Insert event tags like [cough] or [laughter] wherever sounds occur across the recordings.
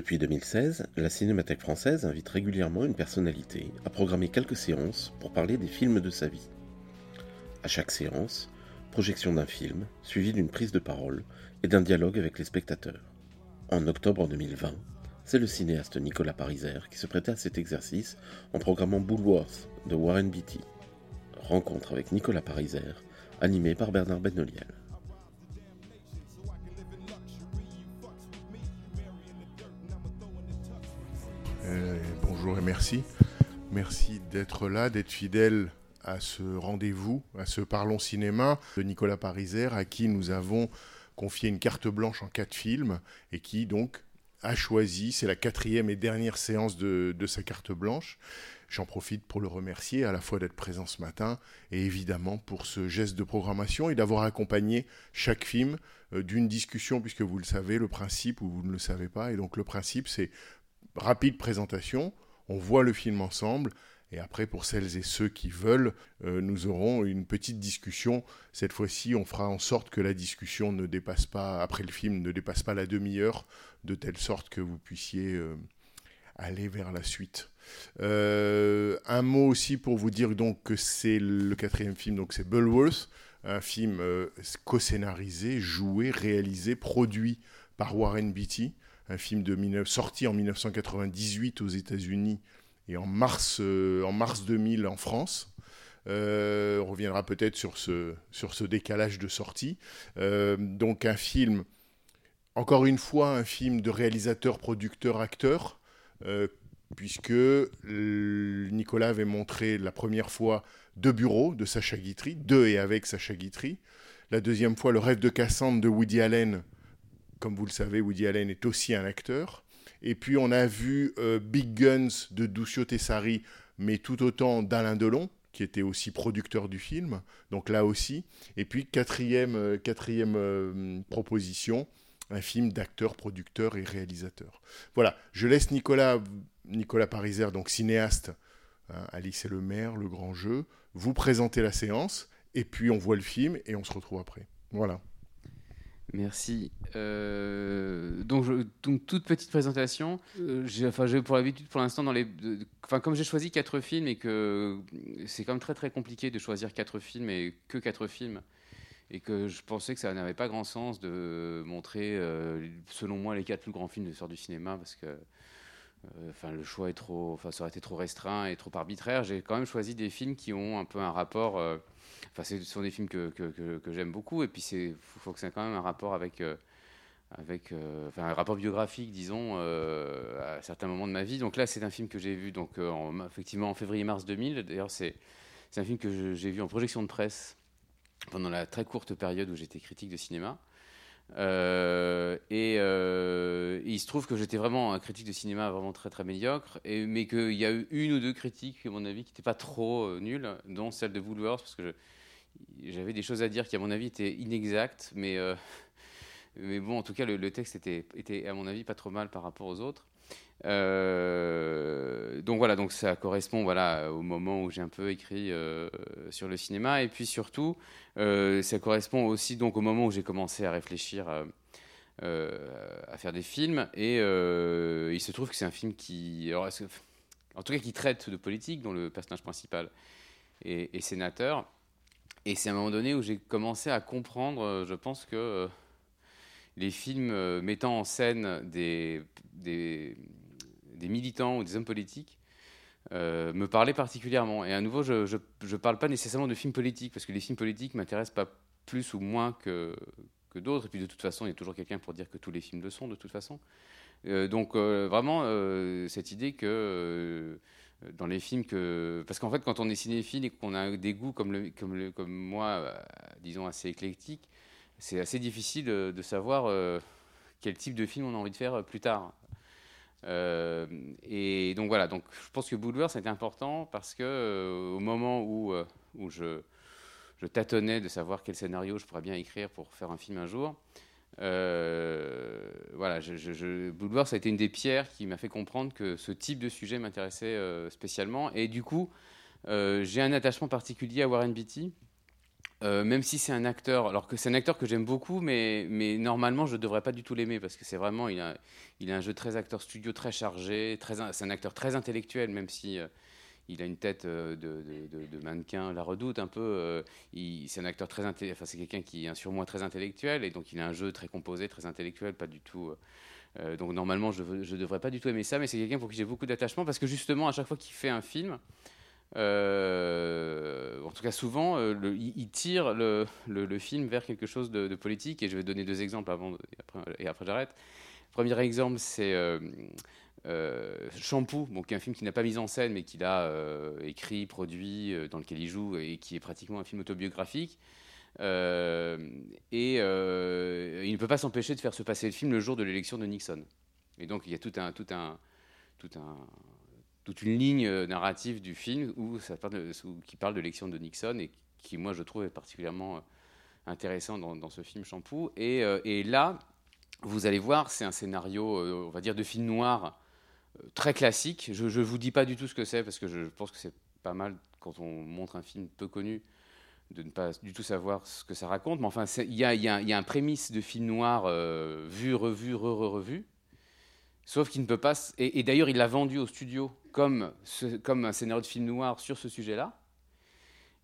Depuis 2016, la Cinémathèque française invite régulièrement une personnalité à programmer quelques séances pour parler des films de sa vie. À chaque séance, projection d'un film, suivie d'une prise de parole et d'un dialogue avec les spectateurs. En octobre 2020, c'est le cinéaste Nicolas Pariser qui se prêtait à cet exercice en programmant Bullworth de Warren Beatty. Rencontre avec Nicolas Pariser, animé par Bernard Benoliel. Bonjour et merci. Merci d'être là, d'être fidèle à ce rendez-vous, à ce Parlons Cinéma de Nicolas Pariser, à qui nous avons confié une carte blanche en quatre films et qui donc a choisi, c'est la quatrième et dernière séance de, de sa carte blanche. J'en profite pour le remercier à la fois d'être présent ce matin et évidemment pour ce geste de programmation et d'avoir accompagné chaque film euh, d'une discussion, puisque vous le savez, le principe, ou vous ne le savez pas, et donc le principe c'est rapide présentation, on voit le film ensemble, et après, pour celles et ceux qui veulent, euh, nous aurons une petite discussion. Cette fois-ci, on fera en sorte que la discussion ne dépasse pas, après le film, ne dépasse pas la demi-heure, de telle sorte que vous puissiez euh, aller vers la suite. Euh, un mot aussi pour vous dire donc que c'est le quatrième film, donc c'est Bullworth, un film co-scénarisé, joué, réalisé, produit par Warren Beatty, un film de 19 sorti en 1998 aux États-Unis et en mars, euh, en mars 2000 en France. Euh, on reviendra peut-être sur ce, sur ce décalage de sortie. Euh, donc un film, encore une fois, un film de réalisateur, producteur, acteur, puisque Nicolas avait montré la première fois Deux bureaux de Sacha Guitry, deux et avec Sacha Guitry. La deuxième fois, Le rêve de Cassandre de Woody Allen. Comme vous le savez, Woody Allen est aussi un acteur. Et puis on a vu euh, Big Guns de Duccio Tessari, mais tout autant d'Alain Delon, qui était aussi producteur du film. Donc là aussi. Et puis quatrième, euh, quatrième euh, proposition, un film d'acteur, producteur et réalisateur. Voilà, je laisse Nicolas, Nicolas Pariser, donc cinéaste, hein, Alice et le maire, le grand jeu, vous présenter la séance, et puis on voit le film et on se retrouve après. Voilà. Merci. Euh, donc, toute petite présentation. Euh, enfin, j'ai pour l'habitude, pour l'instant, dans les, enfin, comme j'ai choisi quatre films et que c'est quand même très très compliqué de choisir quatre films et que quatre films, et que je pensais que ça n'avait pas grand sens de montrer, euh, selon moi, les quatre plus grands films de l'histoire du cinéma, parce que, enfin, le choix est trop, enfin, ça aurait été trop restreint et trop arbitraire. J'ai quand même choisi des films qui ont un peu un rapport. Enfin, ce sont des films que, que, que- j'aime beaucoup, et puis il faut, que ça quand même un rapport avec, euh, avec euh, enfin, un rapport biographique, disons, euh, à certains moments de ma vie. Donc là, c'est un film que j'ai vu donc, en, effectivement en février-mars 2000. D'ailleurs, c'est un film que j'ai vu en projection de presse pendant la très courte période où j'étais critique de cinéma. Euh, et, euh, et il se trouve que j'étais vraiment un critique de cinéma vraiment très très médiocre, mais qu'il y a eu une ou deux critiques, à mon avis, qui n'étaient pas trop euh, nulles, dont celle de Woodworth, parce que j'avais des choses à dire qui, à mon avis, étaient inexactes, mais, [laughs] mais bon, en tout cas, le, le texte était, était, à mon avis, pas trop mal par rapport aux autres. Euh, donc voilà, donc ça correspond voilà au moment où j'ai un peu écrit euh, sur le cinéma. Et puis surtout euh, ça correspond aussi donc au moment où j'ai commencé à réfléchir à faire des films. Et il se trouve que c'est un film qui en tout cas qui traite de politique dont le personnage principal est, est sénateur. Et c'est à un moment donné où j'ai commencé à comprendre je pense que les films euh, mettant en scène des, militants ou des hommes politiques euh, me parlaient particulièrement. Et à nouveau, je ne parle pas nécessairement de films politiques, parce que les films politiques m'intéressent pas plus ou moins que, d'autres. Et puis de toute façon, il y a toujours quelqu'un pour dire que tous les films le sont, de toute façon. Euh, donc vraiment, cette idée que dans les films que... Parce qu'en fait, quand on est cinéphile et qu'on a des goûts comme, moi, disons, assez éclectiques, c'est assez difficile euh, de savoir euh, quel type de film on a envie de faire euh, plus tard. Et donc voilà, donc je pense que Boulevard c'était important parce que au moment où, je, tâtonnais de savoir quel scénario je pourrais bien écrire pour faire un film un jour, voilà, je, Boulevard ça a été une des pierres qui m'a fait comprendre que ce type de sujet m'intéressait spécialement. Et du coup, j'ai un attachement particulier à Warren Beatty. Euh, même si c'est un acteur, alors que c'est un acteur que j'aime beaucoup, mais, mais normalement je ne devrais pas du tout l'aimer parce que c'est vraiment, il a, il a un jeu très acteur studio, très chargé, c'est un acteur très intellectuel, même si euh, il a une tête euh, de, de- mannequin, la redoute un peu. c'est un acteur très enfin c'est quelqu'un qui est un surmoi très intellectuel et donc il a un jeu très composé, très intellectuel, pas du tout. donc normalement je ne devrais pas du tout aimer ça, mais c'est quelqu'un pour qui j'ai beaucoup d'attachement parce que justement à chaque fois qu'il fait un film, euh, en tout cas souvent, euh, il, tire le, film vers quelque chose de, politique. Et je vais donner deux exemples avant et après, et après j'arrête. Premier exemple, c'est euh, euh, Shampoo, bon, qui est un film qu'il n'a pas mis en scène, mais qu'il a écrit, produit, dans lequel il joue, et qui est pratiquement un film autobiographique. Et il ne peut pas s'empêcher de faire se passer le film le jour de l'élection de Nixon. Et donc il y a tout un, tout un, tout un, toute une ligne euh, narrative du film où qui parle de l'élection de Nixon et qui, moi, je trouve est particulièrement euh, intéressant dans, ce film Shampoo. Et, euh, et là, vous allez voir, c'est un scénario, on va dire, de film noir très classique. Je ne vous dis pas du tout ce que c'est parce que je pense que c'est pas mal quand on montre un film peu connu de ne pas du tout savoir ce que ça raconte. Mais enfin, il y a, un prémisse de film noir vu, revu, re-re-revu. Sauf qu'il ne peut pas. et d'ailleurs, il l'a vendu au studio comme, comme un scénario de film noir sur ce sujet-là.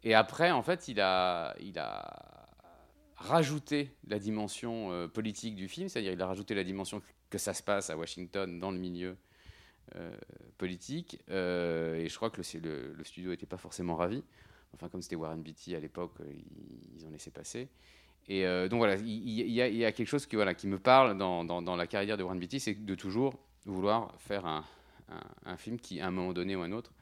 Et après, en fait, il a, il a rajouté la dimension euh, politique du film, c'est-à-dire il a rajouté la dimension que ça se passe à Washington dans le milieu euh, politique. Euh, et je crois que le, studio n'était pas forcément ravi. Enfin, comme c'était Warren Beatty à l'époque, ils, ils ont laissé passer. Et donc voilà, il, y a, quelque chose qui, voilà, qui me parle dans, dans la carrière de Warren Beatty, c'est de toujours vouloir faire un, un, un film qui, à un moment donné ou un autre,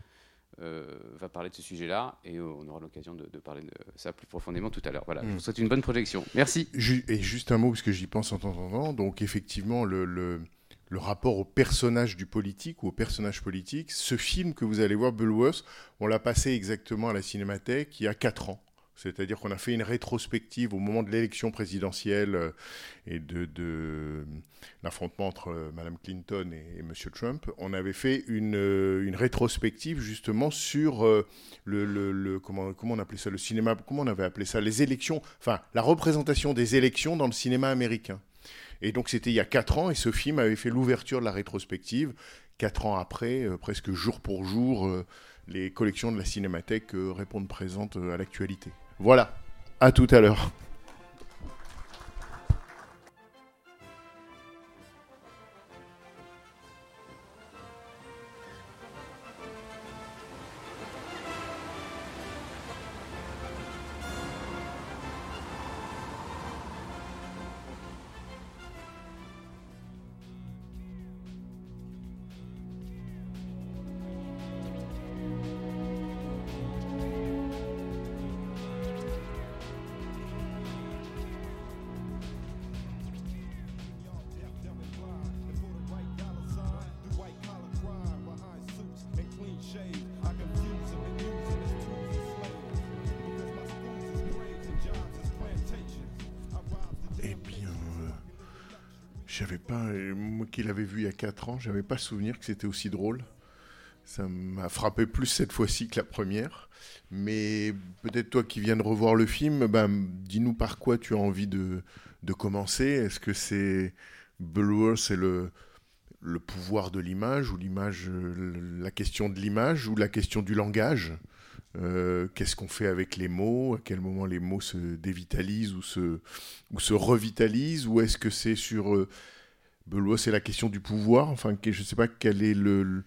euh, va parler de ce sujet-là. Et euh, on aura l'occasion de, de parler de ça plus profondément tout à l'heure. Voilà, je vous souhaite une bonne projection. Merci. Et juste un mot, parce que j'y pense en t'entendant. Donc, effectivement, le, le, le rapport au personnage du politique ou au personnage politique, ce film que vous allez voir, Bullworth, on l'a passé exactement à la Cinémathèque il y a 4 ans. C'est-à-dire qu'on a fait une rétrospective au moment de l'élection présidentielle euh, et de, l'affrontement entre euh, Mme Clinton et, et M. Trump. On avait fait une, euh, rétrospective justement sur le, comment, on appelait ça, le cinéma, comment on avait appelé ça, les élections, enfin la représentation des élections dans le cinéma américain. Et donc c'était il y a quatre ans et ce film avait fait l'ouverture de la rétrospective. Quatre ans après, presque jour pour jour, les collections de la Cinémathèque répondent présentes à l'actualité. Voilà, à tout à l'heure. Vu il y a 4 ans, j'avais pas souvenir que c'était aussi drôle. Ça m'a frappé plus cette fois-ci que la première. Mais peut-être toi qui viens de revoir le film, ben, dis-nous par quoi tu as envie de, de commencer. Est-ce que c'est Bulwer, c'est le, le pouvoir de l'image ou l'image, euh, la question de l'image ou la question du langage? Euh, Qu'est-ce qu'on fait avec les mots? À quel moment les mots se dévitalisent ou se, ou se revitalisent? Ou est-ce que c'est sur euh, Belois, c'est la question du pouvoir Enfin, je ne sais pas quel est le,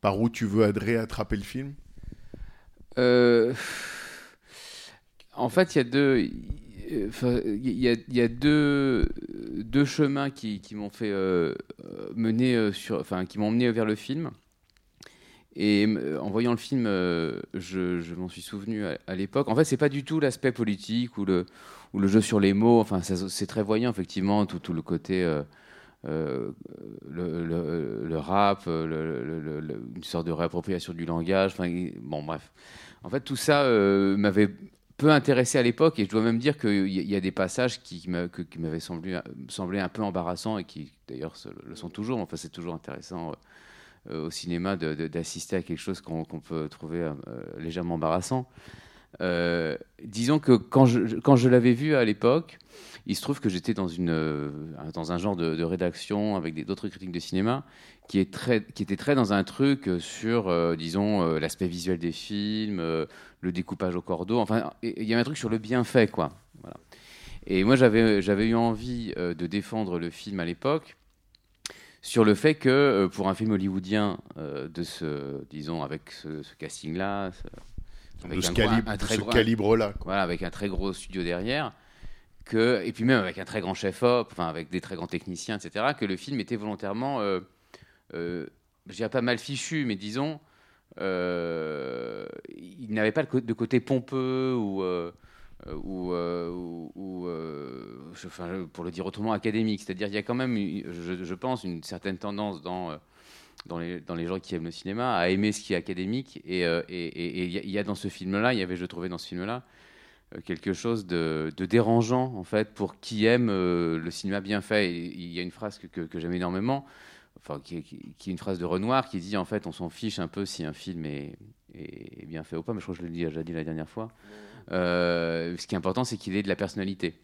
par où tu veux adrer attraper le film. Euh, en fait, il y a deux, chemins qui, m'ont fait euh, mener euh, enfin, qui m'ont mené vers le film. Et en voyant le film, je, m'en suis souvenu à, l'époque. En fait, c'est pas du tout l'aspect politique ou le, jeu sur les mots. Enfin, c'est très voyant, effectivement, tout le côté. Euh, le, rap, euh, une sorte de réappropriation du langage. Bon, bref. En fait, tout ça euh, m'avait peu intéressé à l'époque et je dois même dire qu'il y, a- des passages qui, m'avaient semblé, un peu embarrassants et qui, d'ailleurs, le sont toujours. Enfin, c'est toujours intéressant au cinéma d'assister à quelque chose qu'on peut trouver légèrement embarrassant. Euh, disons que quand je, l'avais vu à l'époque, il se trouve que j'étais dans, euh, un genre de, rédaction avec d'autres critiques de cinéma qui, très, était très dans un truc sur, euh, disons, l'aspect visuel des films, le découpage au cordeau. Enfin, il y avait un truc sur le bienfait, quoi. Voilà. Et moi, j'avais eu envie de défendre le film à l'époque sur le fait que pour un film hollywoodien de ce, disons, avec ce, casting-là, avec de ce, calibre, ce gros- calibre-là. quoi. voilà, avec un très gros studio derrière, que, et puis même avec un très grand chef-op, enfin avec des très grands techniciens, etc., que le film était volontairement, euh, euh, je dirais pas mal fichu, mais disons, euh, il n'avait pas de côté pompeux ou, euh, euh, ou, ou- enfin, pour le dire autrement, académique. C'est-à-dire il y a quand même, je, je pense, une certaine tendance dans... dans les, dans les gens qui aiment le cinéma, à aimer ce qui est académique. Et euh, et- et- il y, a- il dans ce film-là, il y avait, je trouvais dans ce film-là, euh, quelque chose de, dérangeant, en fait, pour qui aime euh, le cinéma bien fait. Il y a une phrase que, que- j'aime énormément, enfin, qui, qui- est une phrase de Renoir, qui dit, en fait, on s'en fiche un peu si un film est, est- bien fait ou pas, mais je crois que je l'ai déjà dit la dernière fois. Ce qui est important, c'est qu'il ait de la personnalité.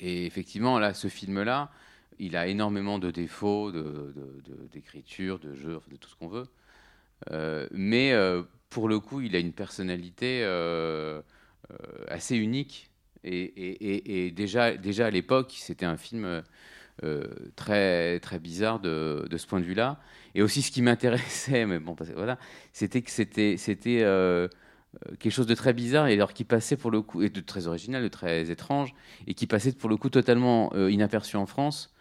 Et effectivement, là, ce film-là, il a énormément de défauts de- de- de- d'écriture, de, jeu, de tout ce qu'on veut. Euh, mais euh, pour le coup, il a une personnalité euh, assez unique. Et, déjà, déjà à l'époque, c'était un film très, très bizarre de, de ce point de vue-là. Et aussi, ce qui m'intéressait, [laughs] mais bon, voilà, c'était que c'était, quelque chose de très bizarre et alors qui passait pour le coup, et de très original, de très étrange, et qui passait pour le coup totalement inaperçu en France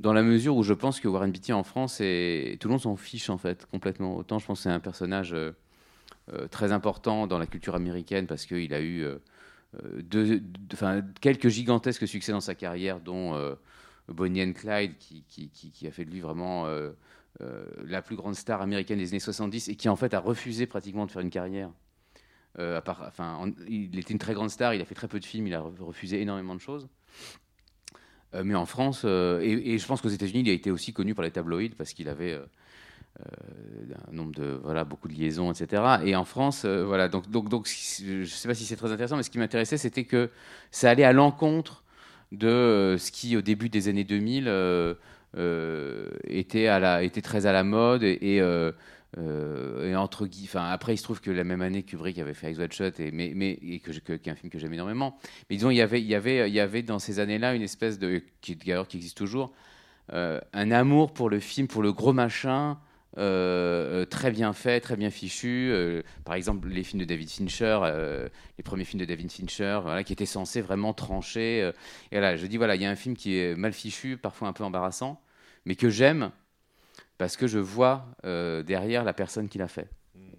dans la mesure où je pense que Warren Beatty en France, tout le monde s'en fiche en fait complètement. Autant je pense que c'est un personnage euh, euh, très important dans la culture américaine parce qu'il a eu euh, quelques gigantesques succès dans sa carrière, dont Bonnie and Clyde, qui, a fait de lui vraiment la plus grande star américaine des années 70 et qui en fait a refusé pratiquement de faire une carrière. Enfin, en- il était une très grande star, il a fait très peu de films, il a refusé énormément de choses. Euh, mais en France, euh, et, je pense qu'aux États-Unis, il a été aussi connu par les tabloïds parce qu'il avait euh, un nombre de voilà beaucoup de liaisons, etc. Et en France, voilà, donc donc donc je ne sais pas si c'est très intéressant, mais ce qui m'intéressait, c'était que ça allait à l'encontre de ce qui au début des années 2000 euh, euh, était à la était très à la mode et, euh, et entre enfin après il se trouve que la même année Kubrick avait fait Eyes Wide Shut et mais que, que- un film que j'aime énormément mais disons il y avait dans ces années-là une espèce de qui d'ailleurs qui existe toujours euh, un amour pour le film pour le gros machin euh, très bien fait, très bien fichu. Par exemple, les films de David Fincher, les premiers films de David Fincher, qui étaient censés vraiment trancher. et voilà, je dis voilà, il y a un film qui est mal fichu, parfois un peu embarrassant, mais que j'aime parce que je vois euh, derrière la personne qui l'a fait.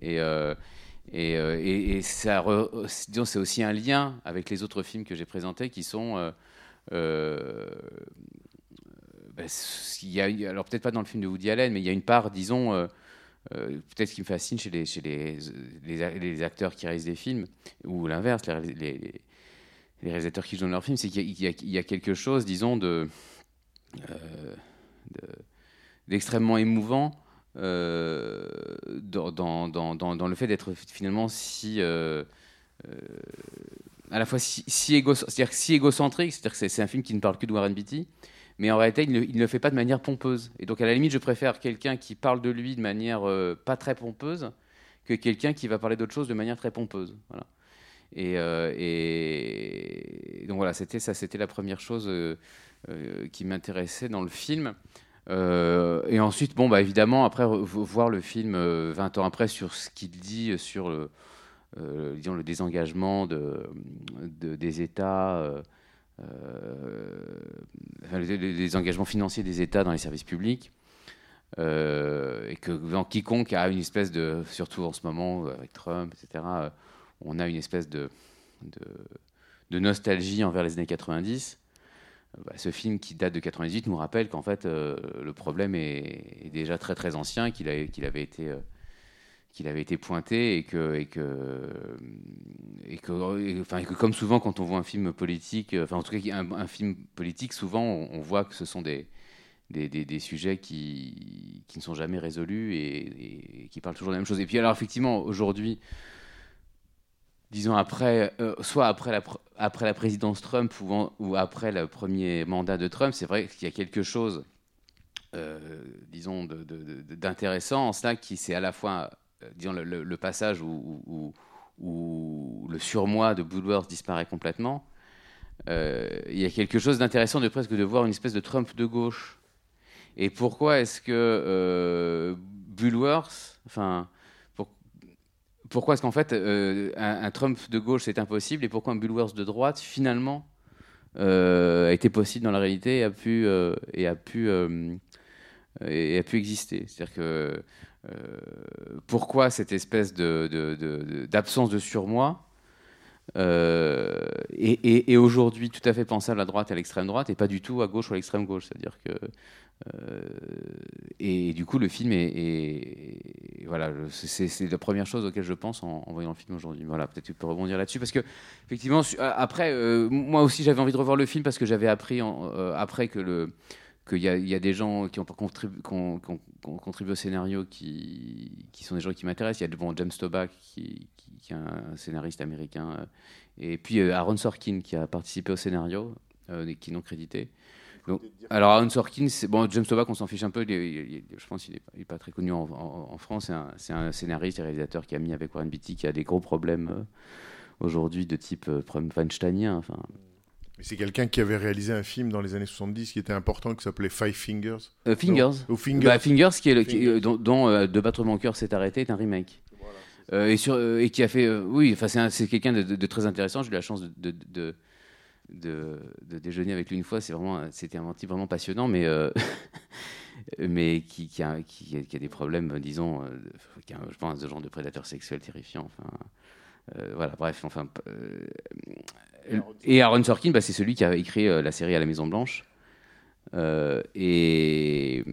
Et, euh, et, euh, et- et ça, re- disons, c'est aussi un lien avec les autres films que j'ai présentés qui sont. euh, ben, il y a, alors peut-être pas dans le film de Woody Allen, mais il y a une part, disons, peut-être qui me fascine chez les, chez les, les, les acteurs qui réalisent des films, ou l'inverse, les, les- réalisateurs qui jouent dans leurs films, c'est qu'il y, a- y quelque chose, disons, de, de- d'extrêmement émouvant euh, dans, le fait d'être finalement si euh, euh, à la fois si, égocentrique, c'est-à-dire que c'est, un film qui ne parle que de Warren Beatty, mais en réalité il ne, le fait pas de manière pompeuse. Et donc à la limite, je préfère quelqu'un qui parle de lui de manière pas très pompeuse que quelqu'un qui va parler d'autre chose de manière très pompeuse. Voilà. Et, donc voilà, c'était ça, c'était la première chose qui m'intéressait dans le film. Euh, et ensuite, bon, bah, évidemment, après, voir le film euh, 20 ans après sur ce qu'il dit sur le, euh, disons, le désengagement de, de- des États, euh, euh, les, engagements financiers des États dans les services publics. Euh, et que quiconque a une espèce de, surtout en ce moment avec Trump, etc., euh, on a une espèce de nostalgie envers les années 90. Bah, ce film qui date de 98 nous rappelle qu'en fait euh, le problème est, déjà très très ancien, qu'il avait été euh, qu'il avait été pointé et que et que et que, enfin, que comme souvent quand on voit un film politique, euh, enfin en tout cas un, film politique, souvent on, voit que ce sont des des, des- sujets qui, qui ne sont jamais résolus et qui parlent toujours de la même chose. Et puis alors effectivement aujourd'hui, disons après, euh, soit après la, pr- après la présidence Trump ou, après le premier mandat de Trump, c'est vrai qu'il y a quelque chose, euh, disons, d'intéressant en cela qui c'est à la fois, euh, disons, le, passage où, le surmoi de Woodworth disparaît complètement. Il y a quelque chose d'intéressant de presque de voir une espèce de Trump de gauche. Et pourquoi est-ce que Bulworth, enfin, pourquoi est-ce qu'en fait euh, un, Trump de gauche c'est impossible et pourquoi un Bulworth de droite finalement euh, a été possible dans la réalité et a pu euh, et a pu et a pu exister. C'est-à-dire que pourquoi cette espèce de- d'absence de, surmoi euh, est aujourd'hui tout à fait pensable à droite et à l'extrême droite et pas du tout à gauche ou à l'extrême gauche. C'est-à-dire que euh, et du coup, le film est, voilà, c'est la première chose auquel je pense en, voyant le film aujourd'hui. Voilà, peut-être tu peux rebondir là-dessus parce que effectivement, a- après, euh, moi aussi, j'avais envie de revoir le film parce que j'avais appris euh, après que le qu'il y, a- il y a des gens qui ont, contribu- qui ont- qui ont- qui ont contribué au scénario qui, sont des gens qui m'intéressent. Il y a bon, James Toback qui, est un scénariste américain euh, et puis euh, Aaron Sorkin qui a participé au scénario, euh, qui est non crédité. Donc, alors Aaron Sorkin, bon, James Toback, on s'en fiche un peu. il est- il est- je pense qu'il n'est pas, très connu en, en- en France. C'est un, scénariste et réalisateur qui a mis avec Warren Beatty, qui a des gros problèmes euh, aujourd'hui de type problème weinsteinien. Enfin, Mais c'est quelqu'un qui avait réalisé un film dans les années 70 qui était important, qui s'appelait Five Fingers. Euh, Fingers. Ou Fingers. Bah, Fingers, qui est le, qui- euh, dont, dont, euh, De battre mon cœur s'est arrêté, est un remake. Euh, et, sur, euh, et qui a fait. oui, c'est un- c'est quelqu'un de, de- de très intéressant. J'ai eu la chance de, de, de, de- de déjeuner avec lui une fois. C'est vraiment, C'était un type vraiment passionnant, mais, euh, [laughs] mais qui, qui, a, qui, a, qui a des problèmes, disons, euh, qui a, je pense, de genre de prédateur sexuel terrifiant. Enfin, euh, voilà, bref. Enfin, euh, et Aaron Sorkin, bah, c'est celui qui a écrit euh, la série à la Maison Blanche. Et,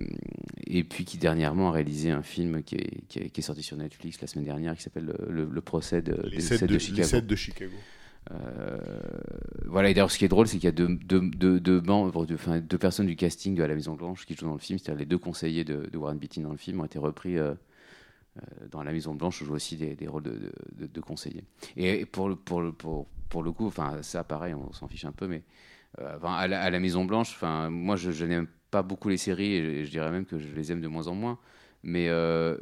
et puis qui dernièrement a réalisé un film qui est, qui est- qui est sorti sur Netflix la semaine dernière qui s'appelle le, procès de, les sept de, de les Chicago. sept de Chicago. Voilà, et d'ailleurs, ce qui est drôle, c'est qu'il y a deux, deux, deux, deux membres, deux, enfin, deux personnes du casting de la Maison Blanche qui jouent dans le film, c'est-à-dire les deux conseillers de, de Warren Beatty dans le film ont été repris dans la Maison Blanche, où jouent aussi des, rôles de, conseillers. Et pour le, coup, enfin, ça, pareil, on s'en fiche un peu, mais euh, à, la, Maison Blanche, enfin, moi, je, je n'aime pas beaucoup les séries, et je dirais même que je les aime de moins en moins. Mais, euh,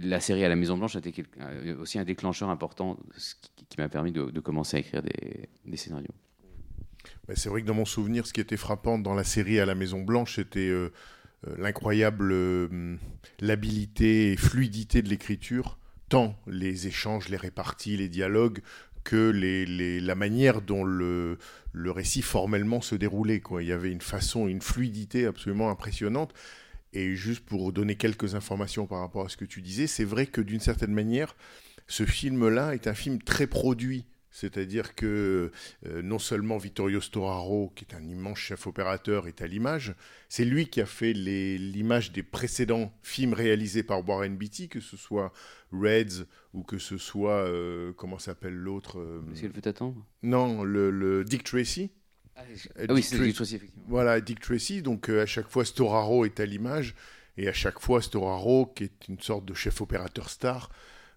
la série à la Maison Blanche a été euh, aussi un déclencheur important ce qui, m'a permis de, commencer à écrire des, scénarios. C'est vrai que dans mon souvenir, ce qui était frappant dans la série à la Maison Blanche, c'était euh, euh, l'incroyable euh, l'habilité et fluidité de l'écriture, tant les échanges, les réparties, les dialogues, que les, les- la manière dont le, le récit formellement se déroulait. Quoi. Il y avait une façon, une fluidité absolument impressionnante. Et juste pour donner quelques informations par rapport à ce que tu disais, c'est vrai que d'une certaine manière, ce film-là est un film très produit. C'est-à-dire que euh, non seulement Vittorio Storaro, qui est un immense chef opérateur, est à l'image, c'est lui qui a fait l'image des précédents films réalisés par Warren Beatty, que ce soit Reds ou que ce soit, euh, comment s'appelle l'autre euh, Est-ce qu'elle peut attendre? Non, le, le Dick Tracy. Ah Euh, oui, c'est Tracy. Dick Tracy, effectivement. Voilà, Dick Tracy. Donc euh, à chaque fois, Storaro est à l'image. Et à chaque fois, Storaro, qui est une sorte de chef opérateur star,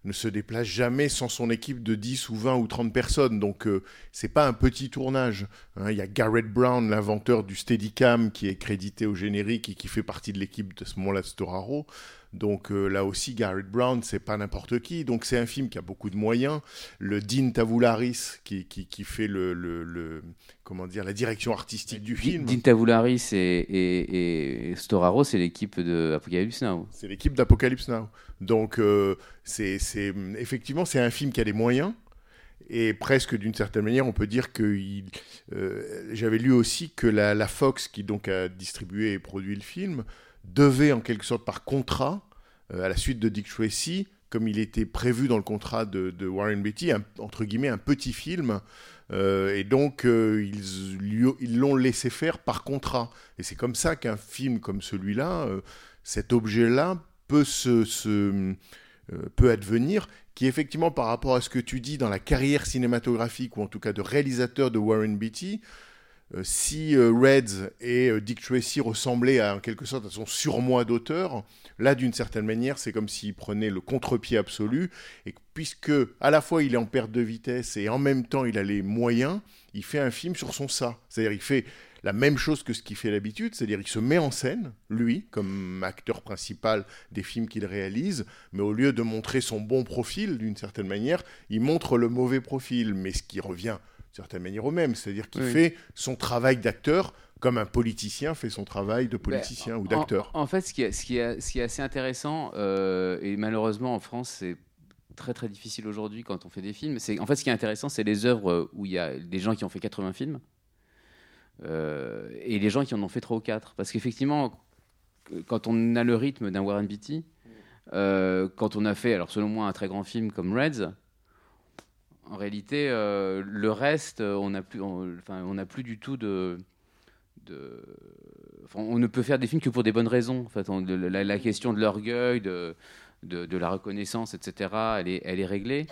ne se déplace jamais sans son équipe de 10 ou 20 ou 30 personnes. Donc euh, c'est pas un petit tournage. hein. Il y a Garrett Brown, l'inventeur du Steadicam, qui est crédité au générique et qui fait partie de l'équipe de ce moment-là Storaro. Donc euh, là aussi, Garrett Brown, c'est pas n'importe qui. Donc c'est un film qui a beaucoup de moyens. Le Dean Tavoularis, qui, qui, qui fait le, le- le- comment dire, la direction artistique du film. Dean Tavoularis et, et, et Storaro, c'est l'équipe de Apocalypse Now. C'est l'équipe d'Apocalypse Now. Donc, euh, c'est, effectivement, c'est un film qui a les moyens. Et presque d'une certaine manière, on peut dire que euh, j'avais lu aussi que la, la Fox, qui donc a distribué et produit le film, devait en quelque sorte par contrat, euh, à la suite de Dick Tracy, comme il était prévu dans le contrat de, Warren Beatty, un- entre guillemets un petit film, euh, et donc euh, ils l'ont laissé faire par contrat. Et c'est comme ça qu'un film comme celui-là, cet objet-là, peut se, peut advenir, qui effectivement par rapport à ce que tu dis dans la carrière cinématographique ou en tout cas de réalisateur de Warren Beatty, si euh, Reds et euh, Dick Tracy ressemblaient à, en quelque sorte à son surmoi d'auteur, là d'une certaine manière c'est comme s'il prenait le contre-pied absolu et que puisque à la fois il est en perte de vitesse et en même temps il a les moyens, il fait un film sur son ça. C'est-à-dire il fait la même chose que ce qu'il fait d'habitude, c'est-à-dire il se met en scène, lui, comme acteur principal des films qu'il réalise, mais au lieu de montrer son bon profil d'une certaine manière, il montre le mauvais profil, mais ce qui revient certaine manière au même, c'est-à-dire qu'il Oui. fait son travail d'acteur comme un politicien fait son travail de politicien ou d'acteur. En, en fait, ce qui est, ce qui est, ce qui est assez intéressant, euh, et malheureusement en France, c'est très très difficile aujourd'hui quand on fait des films. C'est en fait ce qui est intéressant, c'est les œuvres où il y a des gens qui ont fait 80 films euh, et les gens qui en ont fait 3 ou 4. Parce qu'effectivement, quand on a le rythme d'un Warren Beatty, euh, quand on a fait, alors selon moi, un très grand film comme Reds, en réalité, euh, le reste, euh, on n'a plus, on- enfin, on n'a plus du tout de, de- enfin, on ne peut faire des films que pour des bonnes raisons. En fait, on- la, la question de l'orgueil, de, de, de la reconnaissance, etc. Elle est, elle est réglée.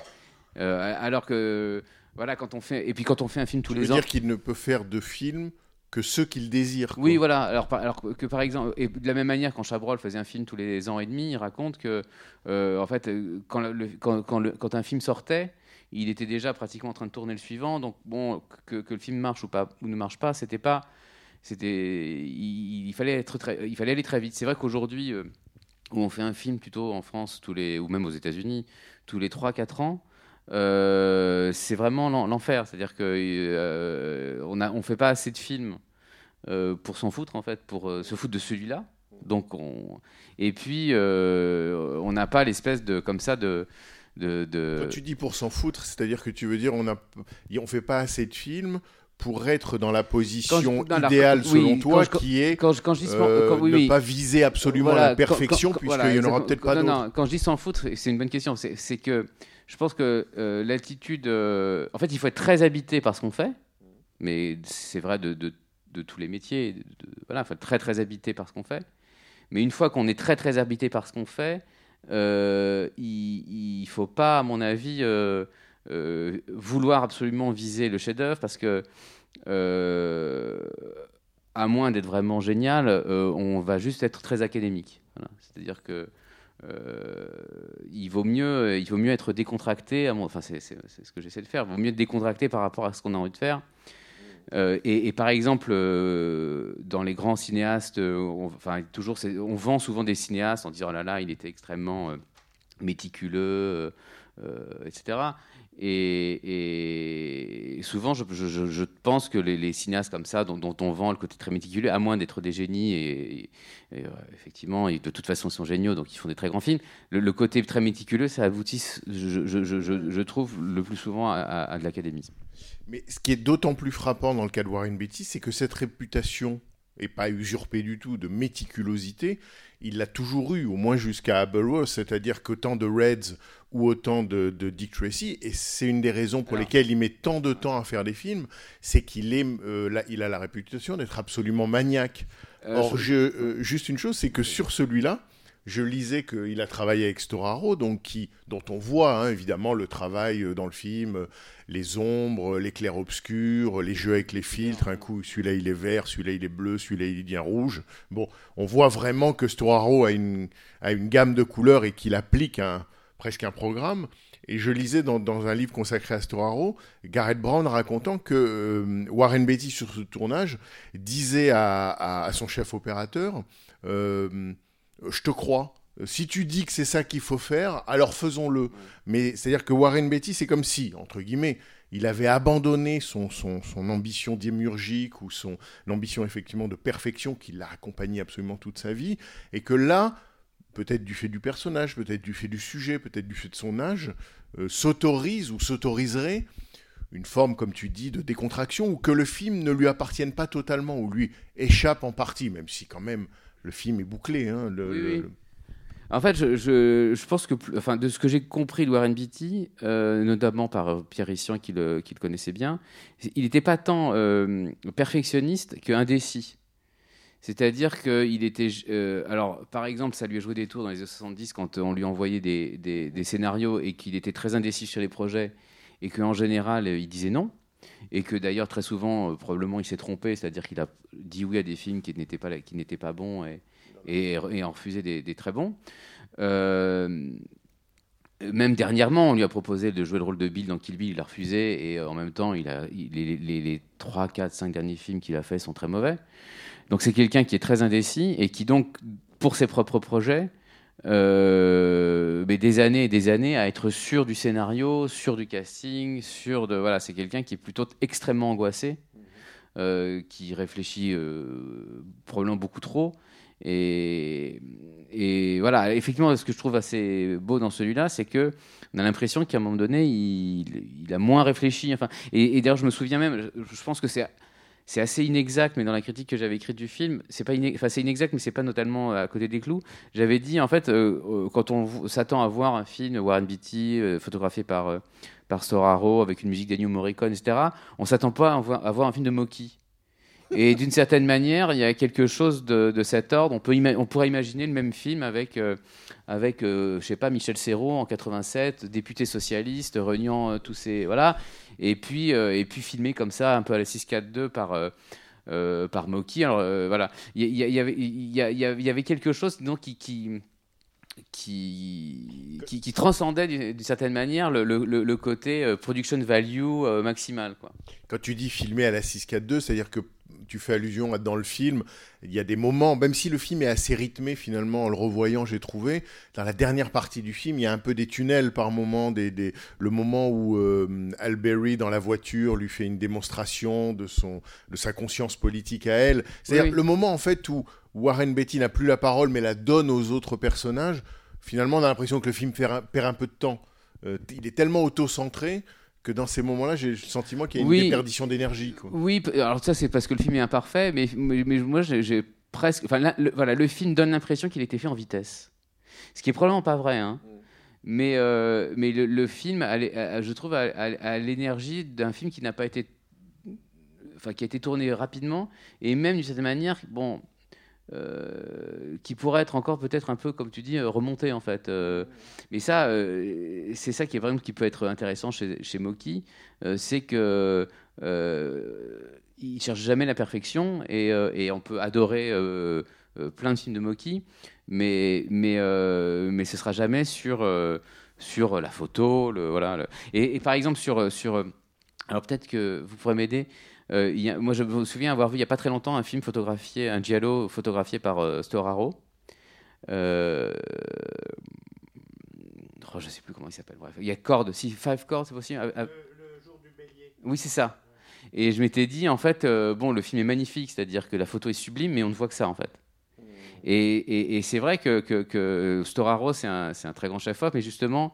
Euh, alors que, voilà, quand on fait, et puis quand on fait un film tous Je les veux ans. dire qu'il ne peut faire de films que ceux qu'il désire. quoi. Oui, voilà. Alors, par- alors que par exemple, et de la même manière, quand Chabrol faisait un film tous les ans et demi, il raconte que, euh, en fait, quand, le- quand, quand le- quand un film sortait, il était déjà pratiquement en train de tourner le suivant. Donc, bon, que, le film marche ou pas ou ne marche pas, c'était pas, c'était, il, fallait être très, il fallait aller très vite. C'est vrai qu'aujourd'hui, euh, où on fait un film plutôt en France tous les, ou même aux États-Unis, tous les 3-4 ans. euh, c'est vraiment l'en- l'enfer, c'est-à-dire que euh, on fait pas assez de films euh, pour s'en foutre en fait, pour se foutre de celui-là. Donc on et puis on n'a pas l'espèce de comme ça de de, de- Quand tu dis pour s'en foutre, c'est-à-dire que tu veux dire on a, on fait pas assez de films pour être dans la position je- idéale selon toi, je- qui est quand je, quand je dis euh, quand- oui, ne oui. pas viser absolument Voilà, la perfection, puisqu'il voilà, n'y en aura peut-être pas non, d'autres. non, quand je dis s'en foutre, c'est une bonne question. C'est que je pense que euh, l'attitude. euh, en fait, il faut être très habité par ce qu'on fait, mais c'est vrai de, de- de tous les métiers. de- voilà, il faut être très très habité par ce qu'on fait. Mais une fois qu'on est très très habité par ce qu'on fait, euh, il ne faut pas, à mon avis, euh, euh, vouloir absolument viser le chef-d'œuvre parce que. à moins d'être vraiment génial, on va juste être très académique. C'est-à-dire que il vaut mieux, il vaut mieux être décontracté. Enfin, c'est ce que j'essaie de faire. Il vaut mieux être décontracté par rapport à ce qu'on a envie de faire. Euh, et, par exemple, euh, dans les grands cinéastes, euh, on, on vend souvent des cinéastes en disant oh là là, il était extrêmement méticuleux, etc. Et, souvent, je, pense que les, cinéastes comme ça, dont, on vend le côté très méticuleux, à moins d'être des génies, et, et- et, effectivement, de toute façon, ils sont géniaux, donc ils font des très grands films, le, côté très méticuleux, ça aboutit, je, trouve, le plus souvent à, à- à de l'académisme. Mais ce qui est d'autant plus frappant dans le cas de Warren Beatty, c'est que cette réputation, et pas usurpée du tout, de méticulosité, il l'a toujours eu, au moins jusqu'à Aberworth, c'est-à-dire qu'autant de Reds ou autant de, de Dick Tracy, et c'est une des raisons pour Alors. lesquelles il met tant de temps à faire des films, c'est qu'il est, euh, là, il a la réputation d'être absolument maniaque. Euh, Or, je- je, euh, juste une chose, c'est que sur celui-là, je lisais qu'il a travaillé avec Storaro, donc qui, dont on voit hein, évidemment le travail euh, dans le film, euh, les ombres, euh, les clairs-obscurs, les jeux avec les filtres. Un coup, celui-là il est vert, celui-là il est bleu, celui-là il est rouge. Bon, on voit vraiment que Storaro a une, gamme de couleurs et qu'il applique presque un programme. Et je lisais dans, un livre consacré à Storaro, Garrett Brown racontant que Warren Beatty, sur ce tournage, disait à, son chef opérateur Je te crois. Si tu dis que c'est ça qu'il faut faire, alors faisons-le. Mais c'est-à-dire que Warren Beatty, c'est comme si, entre guillemets, il avait abandonné son, son, son ambition démiurgique ou son ambition effectivement de perfection qui l'a accompagné absolument toute sa vie, et que là, peut-être du fait du personnage, peut-être du fait du sujet, peut-être du fait de son âge, euh, s'autorise ou s'autoriserait une forme, comme tu dis, de décontraction, ou que le film ne lui appartienne pas totalement, ou lui échappe en partie, même si quand même, le film est bouclé. Hein, le, Oui, le- oui. En fait, je, je, je pense que, enfin, de ce que j'ai compris de Warren Beatty, euh, notamment par euh, Pierre Rissian qui le, qui le connaissait bien, il n'était pas tant euh, perfectionniste qu'indécis. C'est-à-dire qu'il était. euh, alors, par exemple, ça lui a joué des tours dans les années 70 quand on lui envoyait des, des- des scénarios et qu'il était très indécis sur les projets et qu'en général, il disait non. Et que d'ailleurs, très souvent, euh, probablement, il s'est trompé, c'est-à-dire qu'il a dit oui à des films qui n'étaient pas, qui n'étaient pas bons et, en refusé des, très bons. Euh, même dernièrement, on lui a proposé de jouer le rôle de Bill dans Kill Bill, il a refusé, et euh, en même temps, les, les, les 3, 4, 5 derniers films qu'il a fait sont très mauvais. Donc c'est quelqu'un qui est très indécis et qui donc, pour ses propres projets, euh, des années et des années à être sûr du scénario, sûr du casting, sûr de... Voilà, c'est quelqu'un qui est plutôt extrêmement angoissé, euh, qui réfléchit euh, probablement beaucoup trop. Et, et voilà, effectivement, ce que je trouve assez beau dans celui-là, c'est que on a l'impression qu'à un moment donné, il, il a moins réfléchi. Enfin, et, et d'ailleurs, je me souviens même, je pense que c'est c'est assez inexact, mais dans la critique que j'avais écrite du film, c'est pas inex- enfin, c'est inexact, mais c'est pas totalement à côté des clous. J'avais dit en fait, euh, euh, quand on s'attend à voir un film Warren Beatty euh, photographié par euh, par avec une musique d'Ennio Morricone, etc., on s'attend pas à voir, à voir un film de Moki. Et d'une certaine manière, il y a quelque chose de, cet ordre. On, peut on pourrait imaginer le même film avec, euh, avec euh, je sais pas, Michel Serrault en 87, député socialiste, reniant euh, tous ces. Voilà. Et puis, euh, et puis filmé comme ça, un peu à la 6-4-2 par. euh, par Moki. Alors voilà, il y, avait- quelque chose donc, qui, qui, qui, qui, transcendait d'une certaine manière le, le- côté production value maximal. Quand tu dis filmé à la 6-4-2, c'est-à-dire que tu fais allusion à dans le film, il y a des moments, même si le film est assez rythmé finalement, en le revoyant, j'ai trouvé, dans la dernière partie du film, il y a un peu des tunnels par moment, des, des- le moment où euh, Alberry dans la voiture lui fait une démonstration de, son, de sa conscience politique à elle. C'est-à-dire Oui, le moment en fait où Warren Beatty n'a plus la parole mais la donne aux autres personnages, finalement on a l'impression que le film perd un, perd un peu de temps. Euh, il est tellement auto-centré que dans ces moments-là, j'ai le sentiment qu'il y a une Oui. déperdition d'énergie. Oui, alors ça c'est parce que le film est imparfait, mais, mais, mais moi j'ai presque, enfin là, le, voilà, le film donne l'impression qu'il a été fait en vitesse, ce qui est probablement pas vrai, hein. Mais euh, mais le, le film, a l'é- a- je trouve, a l'énergie d'un film qui n'a pas été, enfin qui a été tourné rapidement et même d'une certaine manière, bon. Euh, qui pourrait être encore peut-être un peu, comme tu dis, euh, remonté en fait. Euh, mais ça, c'est ça qui est vraiment qui peut être intéressant chez, chez Moki, c'est que il cherche jamais la perfection et, on peut adorer plein de films de Moki, mais mais mais ce sera jamais sur sur la photo, voilà. Et, et par exemple sur sur alors peut-être que vous pourrez m'aider. Euh, il y a- moi, je me souviens avoir vu il n'y a pas très longtemps un film photographié, un giallo photographié par euh, Storaro. Euh, oh, je sais plus comment il s'appelle. Bref, il y a Cord, si Five Chords, c'est possible? Ah, ah, oui, c'est ça. Et je m'étais dit, en fait, euh, bon, le film est magnifique, c'est-à-dire que la photo est sublime, mais on ne voit que ça, en fait. Et, et- et c'est vrai que, que, que Storaro, c'est un, un très grand chef-op, mais justement,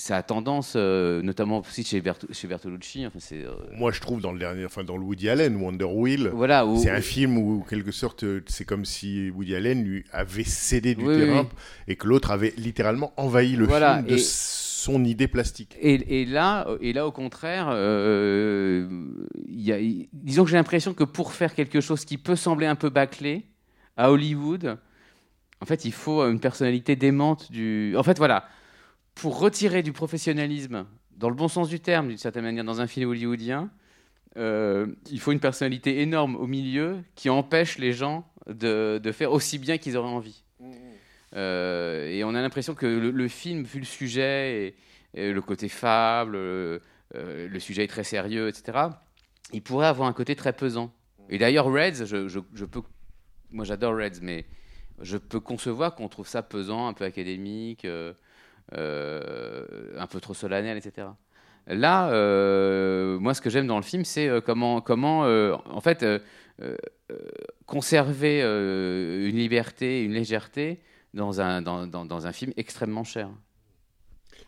ça a tendance, euh, notamment aussi chez, Bertu- chez Bertolucci, enfin, c'est. euh, Moi, je trouve dans le dernier, enfin dans le Woody Allen, Wonder Wheel, voilà, où- c'est un film où, en quelque sorte, euh, c'est comme si Woody Allen lui avait cédé du Oui, terrain oui. et que l'autre avait littéralement envahi le Voilà, film de et- son idée plastique. Et, et là, et là, au contraire, euh, y a- disons que j'ai l'impression que pour faire quelque chose qui peut sembler un peu bâclé à Hollywood, en fait, il faut une personnalité démente du. En fait, voilà, pour retirer du professionnalisme, dans le bon sens du terme, d'une certaine manière, dans un film hollywoodien, euh, il faut une personnalité énorme au milieu qui empêche les gens de, faire aussi bien qu'ils auraient envie. Euh, et on a l'impression que le, film, vu le sujet et, le côté fable, euh, le sujet est très sérieux, etc., il pourrait avoir un côté très pesant. Et d'ailleurs, Reds, moi j'adore Reds, mais je peux concevoir qu'on trouve ça pesant, un peu académique, un peu trop solennel, etc. Là, euh, moi, ce que j'aime dans le film, c'est euh, comment, comment euh, en fait, euh, euh, euh, conserver euh, une liberté, une légèreté dans un, dans, dans- un film extrêmement cher.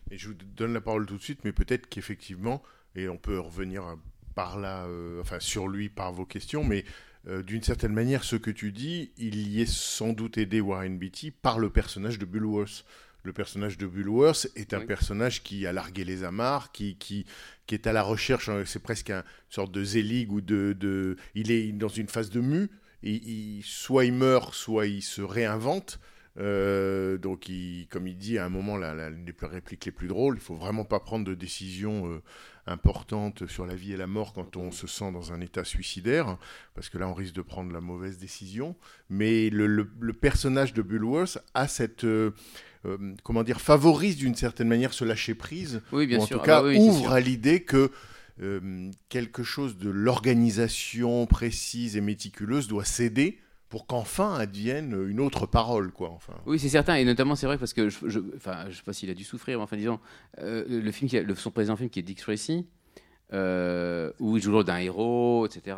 Et je vous donne la parole tout de suite, mais peut-être qu'effectivement, et on peut revenir euh, par là, euh, enfin sur lui par vos questions, mais euh, d'une certaine manière, ce que tu dis, il y est sans doute aidé Warren Beatty par le personnage de Bullworth. Le personnage de Bullworth est un Oui. personnage qui a largué les amarres, qui, qui, qui est à la recherche, hein, c'est presque un- une sorte de zélig ou de, de... Il est dans une phase de mue, et il- soit il meurt, soit il se réinvente. Euh, donc, il- comme il dit à un moment, l'une des plus- répliques les plus drôles, il faut vraiment pas prendre de décisions euh, importantes sur la vie et la mort quand on se sent dans un état suicidaire, parce que là, on risque de prendre la mauvaise décision. Mais le, le- le personnage de Bullworth a cette, euh, euh, comment dire, favorise d'une certaine manière ce lâcher prise, Oui, bien ou en sûr. tout Ah cas bah oui, ouvre à l'idée que euh, quelque chose de l'organisation précise et méticuleuse doit céder pour qu'enfin advienne une autre parole, quoi. Enfin. Oui, c'est certain, et notamment c'est vrai parce que je, je, enfin, je sais pas s'il a dû souffrir, mais enfin disons, euh, le film, qui a- le, son présent film qui est Dick Tracy, euh, où il joue le rôle d'un héros, etc.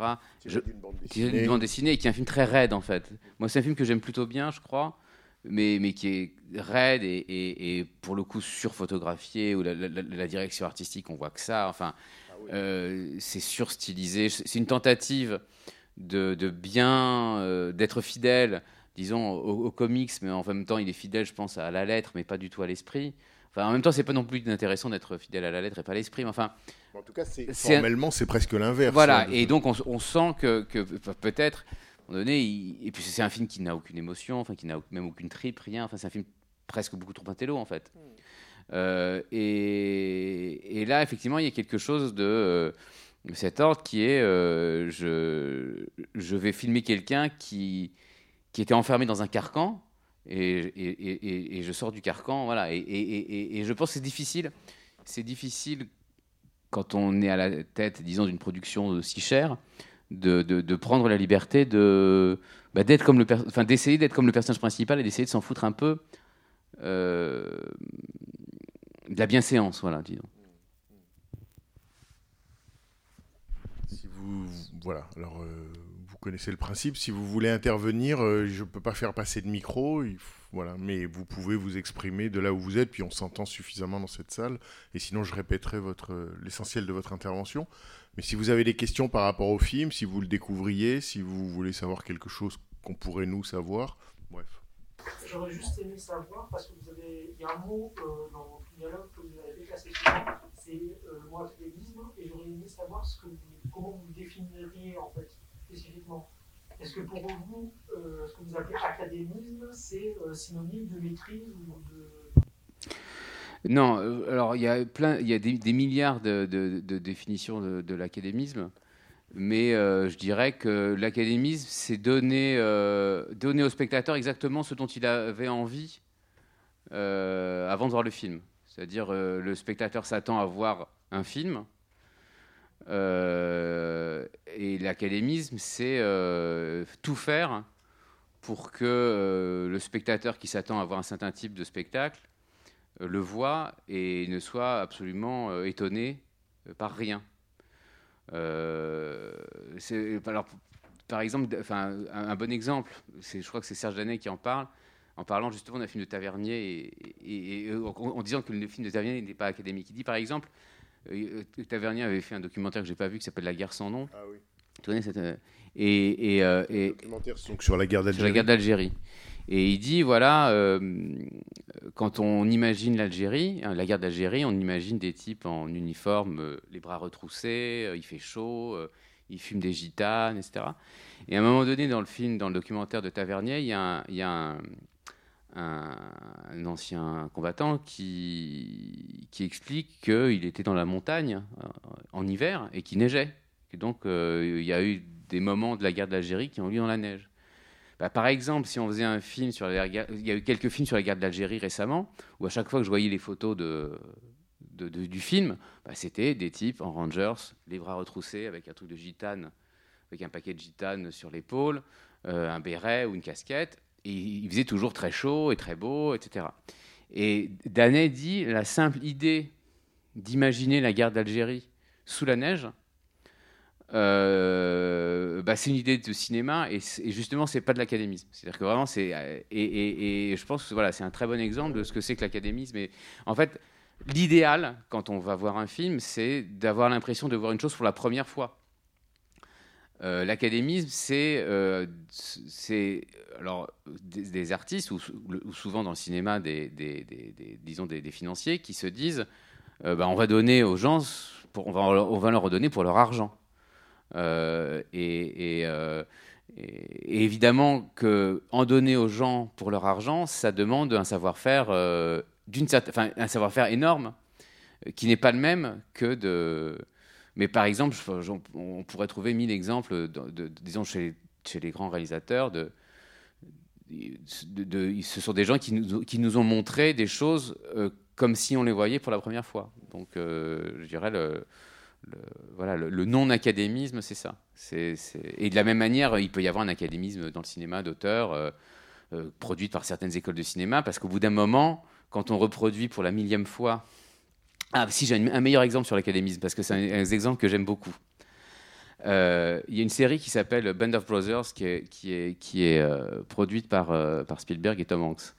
Qui est une bande dessinée et qui est un film très raide en fait. Moi, c'est un film que j'aime plutôt bien, je crois, mais, mais qui est raide et, et- et pour le coup surphotographié, où la, la- la- la direction artistique, on voit que ça. Enfin, euh, c'est surstylisé. C'est une tentative de, de bien, euh, d'être fidèle, disons, aux, aux comics, mais en même temps, il est fidèle, je pense, à la lettre, mais pas du tout à l'esprit. Enfin, en même temps, c'est pas non plus intéressant d'être fidèle à la lettre et pas à l'esprit. Enfin, En tout cas, un- formellement, c'est presque l'inverse. voilà, hein, de- et donc on, on sent que, peut-être, un moment donné, il- et puis c'est un film qui n'a aucune émotion, enfin qui n'a même aucune tripe, rien. Enfin, c'est un film presque beaucoup trop intello en fait. Euh, et, et là, effectivement, il y a quelque chose de, euh, cet ordre qui est, euh, je, je vais filmer quelqu'un qui, qui était enfermé dans un carcan. Et, et- et- je sors du carcan, voilà. Et, et- et- et je pense que c'est difficile. C'est difficile quand on est à la tête, disons, d'une production aussi chère, de, prendre la liberté de bah, d'être comme le, enfin, d'essayer d'être comme le personnage principal et d'essayer de s'en foutre un peu euh, de la bienséance, voilà, disons. Si vous, voilà, alors euh, vous connaissez le principe. Si vous voulez intervenir, euh, je peux pas faire passer de micro. voilà, mais vous pouvez vous exprimer de là où vous êtes, puis on s'entend suffisamment dans cette salle. Et sinon, je répéterai votre euh, l'essentiel de votre intervention. Mais si vous avez des questions par rapport au film, si vous le découvriez, si vous voulez savoir quelque chose qu'on pourrait nous savoir, bref. J'aurais juste aimé savoir, parce que vous avez, y a un mot euh, dans le dialogue que vous avez déplacé souvent, c'est euh, le mot académisme, et j'aurais aimé savoir comment vous définiriez en fait, spécifiquement. Est-ce que pour vous, euh, ce que vous appelez académisme, c'est synonyme de maîtrise ou de. Non, euh, alors il y a plein, il y a des, milliards de, définitions de, l'académisme, mais euh, je dirais que l'académisme, c'est donner, euh, donner au spectateur exactement ce dont il avait envie avant de voir le film. C'est-à-dire, le spectateur s'attend à voir un film, et l'académisme, c'est tout faire pour que le spectateur qui s'attend à voir un certain type de spectacle le voit et ne soit absolument euh, étonné euh, par rien. Euh, alors, par exemple, enfin, un, un bon exemple, c'est, je crois que c'est Serge Danet qui en parle, en parlant justement d'un film de Tavernier et, et- et en, en disant que le film de Tavernier n'est pas académique. Il dit par exemple, euh, euh, Tavernier avait fait un documentaire que j'ai pas vu qui s'appelle La guerre sans nom. Ah oui. Tu connais cette, euh, et, et, euh, et- Documentaire sur la guerre d'Algérie. Et il dit, voilà, euh, quand on imagine l'Algérie, hein, la guerre d'Algérie, on imagine des types en uniforme, euh, les bras retroussés, euh, il fait chaud, ils fument des gitanes, etc. Et à un moment donné, dans le film, dans le documentaire de Tavernier, il y a un, ancien combattant qui, explique qu'il était dans la montagne en hiver et qu'il neigeait. Donc, il y a eu des moments de la guerre d'Algérie qui ont lieu dans la neige. Bah, par exemple, si on faisait un film sur la guerre, il y a eu quelques films sur la guerre d'Algérie récemment, où à chaque fois que je voyais les photos de, du film, bah, c'était des types en Rangers, les bras retroussés avec un truc de gitane, avec un paquet de gitane sur l'épaule, euh, un béret ou une casquette, et il faisait toujours très chaud et très beau, etc. Et Danet dit la simple idée d'imaginer la guerre d'Algérie sous la neige, euh, bah, c'est une idée de cinéma et, et justement c'est pas de l'académisme. C'est-à-dire que vraiment c'est euh, et, je pense que voilà c'est un très bon exemple de ce que c'est que l'académisme. Et en fait l'idéal quand on va voir un film c'est d'avoir l'impression de voir une chose pour la première fois. Euh, L'académisme, c'est alors des, artistes ou, ou souvent dans le cinéma des, disons des, financiers qui se disent bah, on va donner aux gens pour, on, va, on va leur redonner pour leur argent Euh, euh, et- évidemment que en donner aux gens pour leur argent ça demande un savoir-faire euh, d'une certaine un savoir-faire énorme qui n'est pas le même que de mais par exemple, on pourrait trouver mille exemples, disons, chez, les grands réalisateurs, ce sont des gens qui nous, qui nous ont montré des choses comme si on les voyait pour la première fois. Donc, je dirais, le- voilà, le, non-académisme, c'est ça. Et de la même manière, il peut y avoir un académisme dans le cinéma d'auteur, euh, euh, produit par certaines écoles de cinéma, parce qu'au bout d'un moment, quand on reproduit pour la millième fois ah, si, j'ai un meilleur exemple sur l'académisme, parce que c'est un, exemple que j'aime beaucoup. Euh, Il y a une série qui s'appelle Band of Brothers, qui est, qui est, euh, produite par, par Spielberg et Tom Hanks.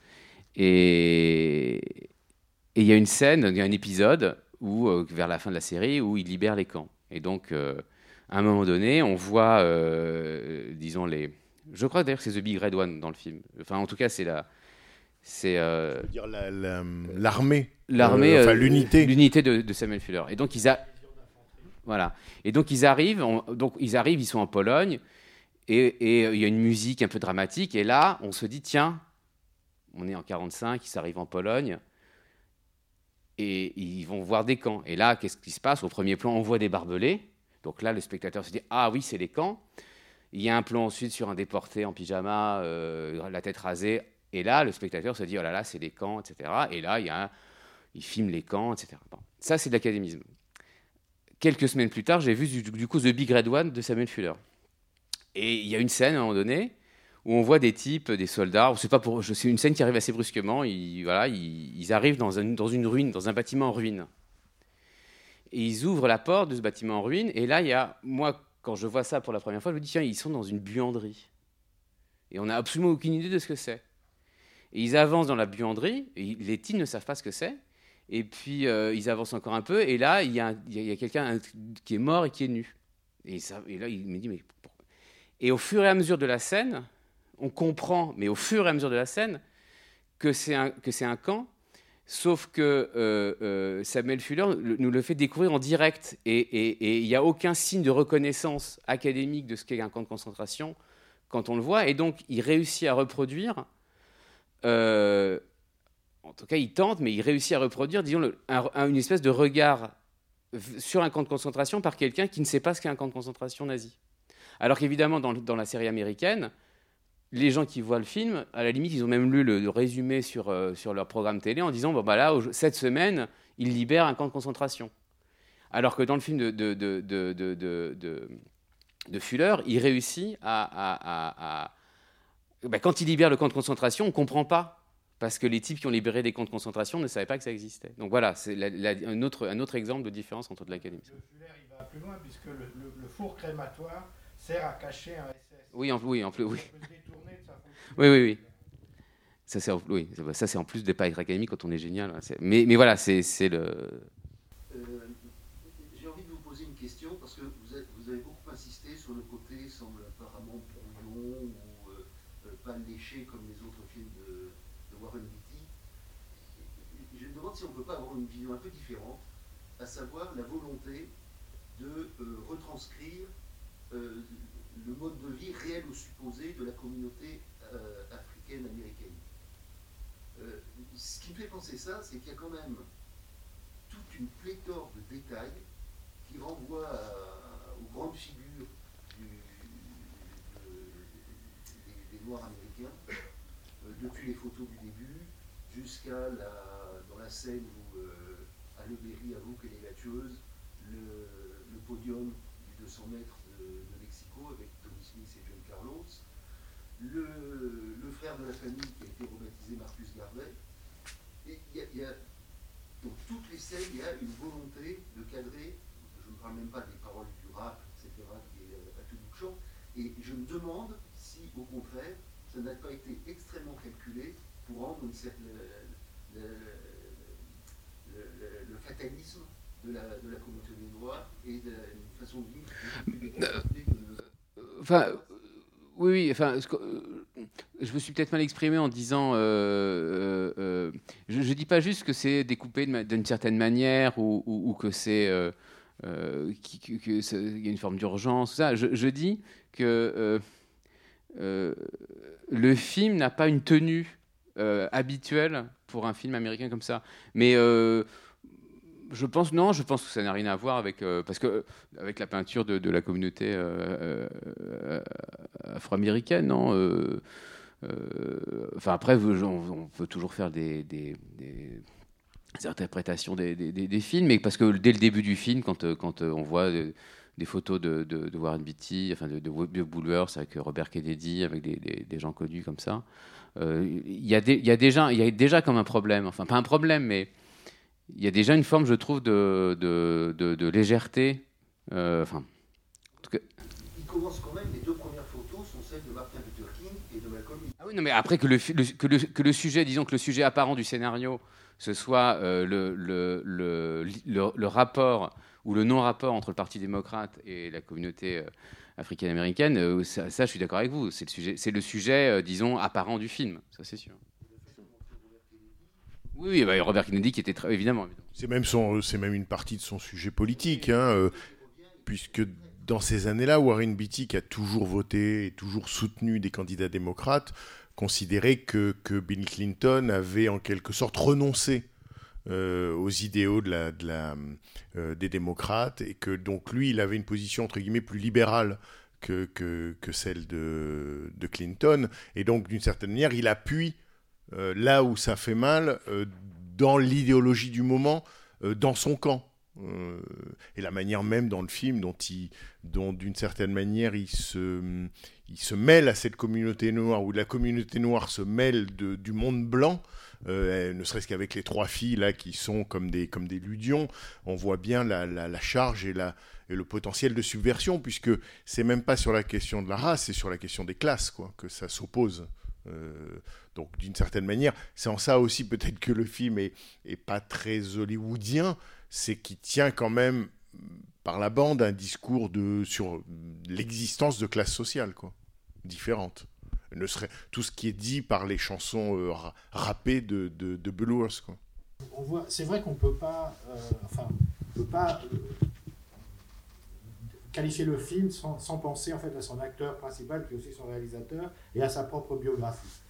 Et il y a une scène, il y a un épisode, où, euh, vers la fin de la série, où il libère les camps. Et donc, euh, à un moment donné, on voit, euh, disons, les... Je crois d'ailleurs que c'est The Big Red One dans le film. Enfin, en tout cas, c'est la... C'est... euh, dire la- la- l'armée. l'armée, Euh, enfin, l'unité. l'unité de, de Samuel Fuller. Et donc ils a, voilà. Et donc ils arrivent, on- donc ils arrivent, ils sont en Pologne, et, et, il y a une musique un peu dramatique. Et là, on se dit tiens, on est en 45, ils arrivent en Pologne, et ils vont voir des camps. Et là, qu'est-ce qui se passe? Au premier plan, on voit des barbelés. Donc là, le spectateur se dit ah oui, c'est les camps. Il y a un plan ensuite sur un déporté en pyjama, euh, la tête rasée. Et là, le spectateur se dit oh là là, c'est les camps, etc. Et là, il y a filme les camps, etc. Ça, c'est de l'académisme. Quelques semaines plus tard, j'ai vu du coup The Big Red One de Samuel Fuller. Et il y a une scène à un moment donné où on voit des types, des soldats. C'est pas pour, c'est une scène qui arrive assez brusquement. Ils, voilà, ils, arrivent dans, un- dans une ruine, dans un bâtiment en ruine. Et ils ouvrent la porte de ce bâtiment en ruine. Et là, il y a, moi, quand je vois ça pour la première fois, je me dis tiens, ils sont dans une buanderie. Et on n'a absolument aucune idée de ce que c'est. Et ils avancent dans la buanderie. Et les teens ne savent pas ce que c'est. Et puis euh, ils avancent encore un peu, et là il y a, a- quelqu'un un- qui est mort et qui est nu. Et, ça, et là il me dit mais Et au fur et à mesure de la scène, on comprend, mais au fur et à mesure de la scène, que c'est un, camp, sauf que euh, euh, Samuel Fuller le- nous le fait découvrir en direct, et il n'y a aucun signe de reconnaissance académique de ce qu'est un camp de concentration quand on le voit, et donc il réussit à reproduire. euh, en tout cas, il tente, mais il réussit à reproduire, disons, une espèce de regard sur un camp de concentration par quelqu'un qui ne sait pas ce qu'est un camp de concentration nazi. Alors qu'évidemment, dans la série américaine, les gens qui voient le film, à la limite, ils ont même lu le, résumé sur, euh, sur leur programme télé en disant, bon, bah là, cette semaine, ils libèrent un camp de concentration. Alors que dans le film de, de, de, de, de, Fuller, il réussit à... bah, quand il libère le camp de concentration, on ne comprend pas parce que les types qui ont libéré des camps de concentration ne savaient pas que ça existait. Donc voilà, c'est un, autre, un autre exemple de différence entre de l'académie. Le Fuller, il va plus loin puisque le, le- four crématoire sert à cacher un. Oui, en, oui, en plus, oui. Oui, oui, oui. Ça, c'est en, oui, ça, c'est en plus de pas être académique quand on est génial. hein. C'est- Mais, mais voilà, c'est c'est le. Euh, J'ai envie de vous poser une question parce que vous avez, vous avez beaucoup insisté sur le côté semble apparemment brouillon ou euh, euh, pas léché comme les autres films de, de Warren Beatty. Je me demande si on ne peut pas avoir une vision un peu différente, à savoir la volonté de euh, retranscrire euh, le mode de vie réel ou supposé de la communauté euh, africaine-américaine. Euh, ce qui me fait penser ça, c'est qu'il y a quand même toute une pléthore de détails qui renvoient aux grandes figures des, Noirs américains, euh, depuis les photos du début jusqu'à dans la scène où Berry avoue qu'elle est la tueuse, le, le podium du 200 mètres de, de Avec Tommy Smith et John Carlos, le, frère de la famille qui a été rebaptisé Marcus Garvey. Et il y a- dans toutes les scènes, il y a une volonté de cadrer, je ne parle même pas des paroles du rap, etc., qui est à tout bout de champ, et je me demande si, au contraire, ça n'a pas été extrêmement calculé pour rendre le, fatalisme de la, de la communauté des Noirs et de une façon de vivre beaucoup plus décontractée que- enfin, oui, oui, enfin, euh, je me suis peut-être mal exprimé en disant, euh, euh, je, ne dis pas juste que c'est découpé d'une certaine manière ou, que c'est euh, euh, qui- que- que c'est- il y a une forme d'urgence. Ça, je, je dis que le film n'a pas une tenue habituelle pour un film américain comme ça, mais je pense non, je pense que ça n'a rien à voir avec euh, parce que euh, avec la peinture de, la communauté euh, afro-américaine, non. enfin après, on, peut toujours faire des, interprétations des, films, mais parce que dès le début du film, quand, on voit des photos de, Warren Beatty, enfin de, de, Woolworth avec Robert Kennedy, avec des, gens connus comme ça, il y a déjà, il y a déjà comme un problème, enfin pas un problème, mais il y a déjà une forme, je trouve, de, de, de- de légèreté. euh, enfin, en tout cas, Il commence quand même, les deux premières photos sont celles de Martin Luther King et de Malcolm X. Ah oui, non, mais après que le, le- que, le, que le sujet, disons que le sujet apparent du scénario, ce soit euh, le rapport ou le non-rapport entre le Parti démocrate et la communauté euh, africaine-américaine, euh, ça, ça, je suis d'accord avec vous. C'est le sujet, c'est le sujet euh, disons, apparent du film, ça c'est sûr. Oui, oui, bah, Robert Kennedy qui était très, évidemment. C'est même, son- c'est même une partie de son sujet politique, hein, euh, puisque dans ces années-là, Warren Beatty, qui a toujours voté et toujours soutenu des candidats démocrates, considérait que, que Bill Clinton avait en quelque sorte renoncé euh, aux idéaux de la, de la, euh, des démocrates et que donc lui, il avait une position entre guillemets plus libérale que, que, que celle de, de Clinton. Et donc, d'une certaine manière, il appuie euh, là où ça fait mal, euh, dans l'idéologie du moment, euh, dans son camp. Euh, et la manière même dans le film dont, il, dont d'une certaine manière, il se, il se mêle à cette communauté noire, où la communauté noire se mêle de, du monde blanc, euh, ne serait-ce qu'avec les trois filles là qui sont comme des, comme des ludions, on voit bien la, la, charge et, la, et le potentiel de subversion, puisque c'est même pas sur la question de la race, c'est sur la question des classes quoi, que ça s'oppose. Euh, donc d'une certaine manière, c'est en ça aussi peut-être que le film est, pas très hollywoodien, c'est qu'il tient quand même par la bande un discours sur l'existence de classes sociales quoi, différentes. Ne serait, tout ce qui est dit par les chansons euh, de, de, quoi. On voit, c'est vrai qu'on peut pas, euh, enfin, peut pas euh, qualifier le film sans, penser en fait à son acteur principal, qui est aussi son réalisateur, et à sa propre biographie.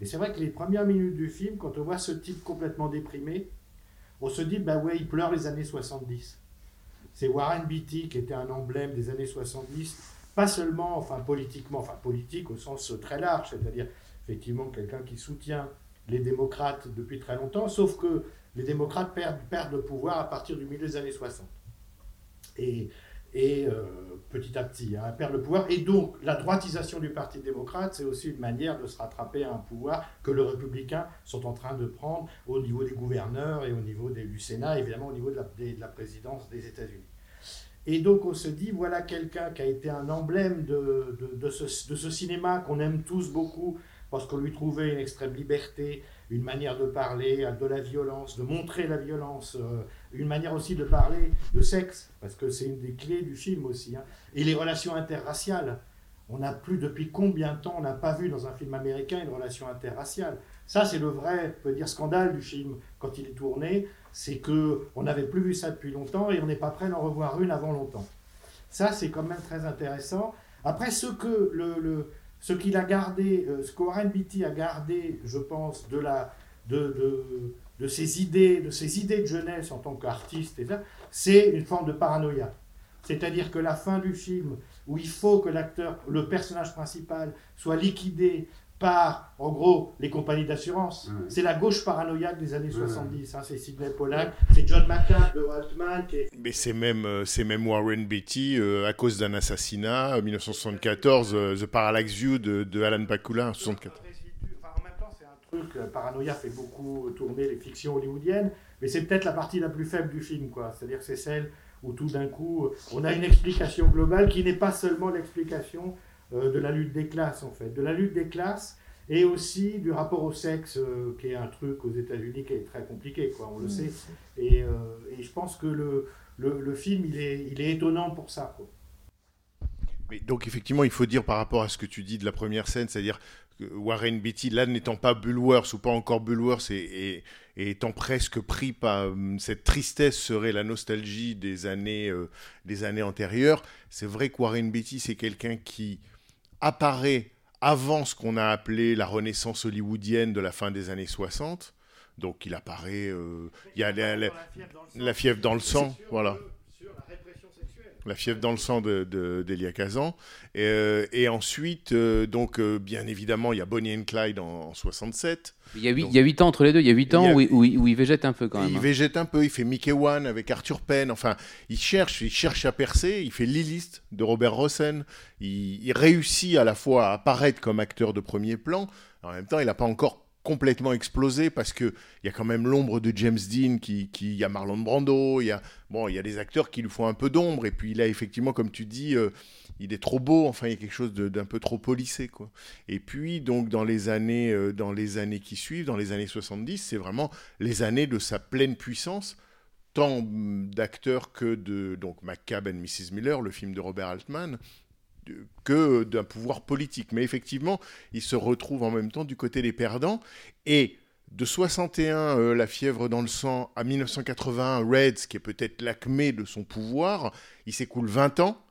Et c'est vrai que les premières minutes du film, quand on voit ce type complètement déprimé, on se dit, bah ouais, il pleure les années 70. C'est Warren Beatty qui était un emblème des années 70, pas seulement, enfin politiquement, enfin politique au sens très large, c'est-à-dire effectivement quelqu'un qui soutient les démocrates depuis très longtemps, sauf que les démocrates perdent, perdent le pouvoir à partir du milieu des années 60. Et, et euh, petit à petit, hein, le pouvoir. Et donc, la droitisation du Parti démocrate, c'est aussi une manière de se rattraper à un pouvoir que les républicains sont en train de prendre au niveau des gouverneurs et au niveau des- du Sénat, évidemment au niveau de la, de la présidence des États-Unis. Et donc on se dit, voilà quelqu'un qui a été un emblème de- de ce, de ce cinéma qu'on aime tous beaucoup, parce qu'on lui trouvait une extrême liberté, une manière de parler de la violence, de montrer la violence, euh, une manière aussi de parler de sexe, parce que c'est une des clés du film aussi, hein. et les relations interraciales. On n'a plus depuis combien de temps on n'a pas vu dans un film américain une relation interraciale? Ça, c'est le vrai, on peut dire, scandale du film quand il est tourné, c'est que on n'avait plus vu ça depuis longtemps et on n'est pas prêt d'en revoir une avant longtemps. Ça, c'est quand même très intéressant. Après, ce que le, le- ce qu'il a gardé, euh, ce que Warren Beatty a gardé, je pense, de la de, de, de ses idées, de ses idées de jeunesse en tant qu'artiste, c'est une forme de paranoïa. C'est-à-dire que la fin du film, où il faut que l'acteur, le personnage principal, soit liquidé par, en gros, les compagnies d'assurance. C'est la gauche paranoïaque des années 70. hein. c'est Sidney Pollack, c'est John McCabe de Waltman qui est Mais c'est même, euh, c'est même Warren Beatty, euh, à cause d'un assassinat, en 1974, euh, The Parallax View de, de Alan Pakula, en 1974. Enfin, en même temps, c'est un truc, euh, Paranoia fait beaucoup tourner les fictions hollywoodiennes, mais c'est peut-être la partie la plus faible du film, quoi. C'est-à-dire que c'est celle où tout d'un coup, euh, on a une explication globale qui n'est pas seulement l'explication euh, de la lutte des classes, en fait. De la lutte des classes et aussi du rapport au sexe, euh, qui est un truc aux États-Unis qui est très compliqué, quoi, on le sait. Et, euh, et je pense que le, le, le film, il est, il est étonnant pour ça, quoi. Mais donc effectivement, il faut dire par rapport à ce que tu dis de la première scène, c'est-à-dire que Warren Beatty, là n'étant pas Bulworth ou pas encore Bulworth et, et- et étant presque pris par euh, cette tristesse serait la nostalgie des années, euh, des années antérieures, c'est vrai que Warren Beatty c'est quelqu'un qui apparaît avant ce qu'on a appelé la renaissance hollywoodienne de la fin des années 60. Donc il apparaît, euh, il y a la, la- la fièvre dans le sang, voilà. La fièvre dans le sang de, de- d'Elia Kazan. Et, euh, et ensuite, euh, donc, euh, bien évidemment, il y a Bonnie and Clyde en, en 67. Il y, a huit, Donc- il y a huit ans entre les deux, il y a huit ans a- où, il- où il- où il végète un peu quand même. Il hein. végète un peu, il fait Mickey One avec Arthur Penn. Enfin, il cherche, il cherche à percer. Il fait Lilith de Robert Rossen. Il, il réussit à la fois à apparaître comme acteur de premier plan. En même temps, il n'a pas encore complètement explosé parce que il y a quand même l'ombre de James Dean qui, il y a Marlon Brando il y a bon il y a des acteurs qui lui font un peu d'ombre et puis a effectivement comme tu dis euh, il est trop beau enfin il y a quelque chose d'un peu trop polissé quoi. Et puis donc dans les années euh, dans les années qui suivent dans les années 70 c'est vraiment les années de sa pleine puissance tant hum, d'acteurs que de donc McCabe and Mrs Miller le film de Robert Altman que d'un pouvoir politique. Mais effectivement il se retrouve en même temps du côté des perdants. Et de 61 euh, la fièvre dans le sang à 1981 Reds qui est peut-être l'acmé de son pouvoir il s'écoule 20 ans.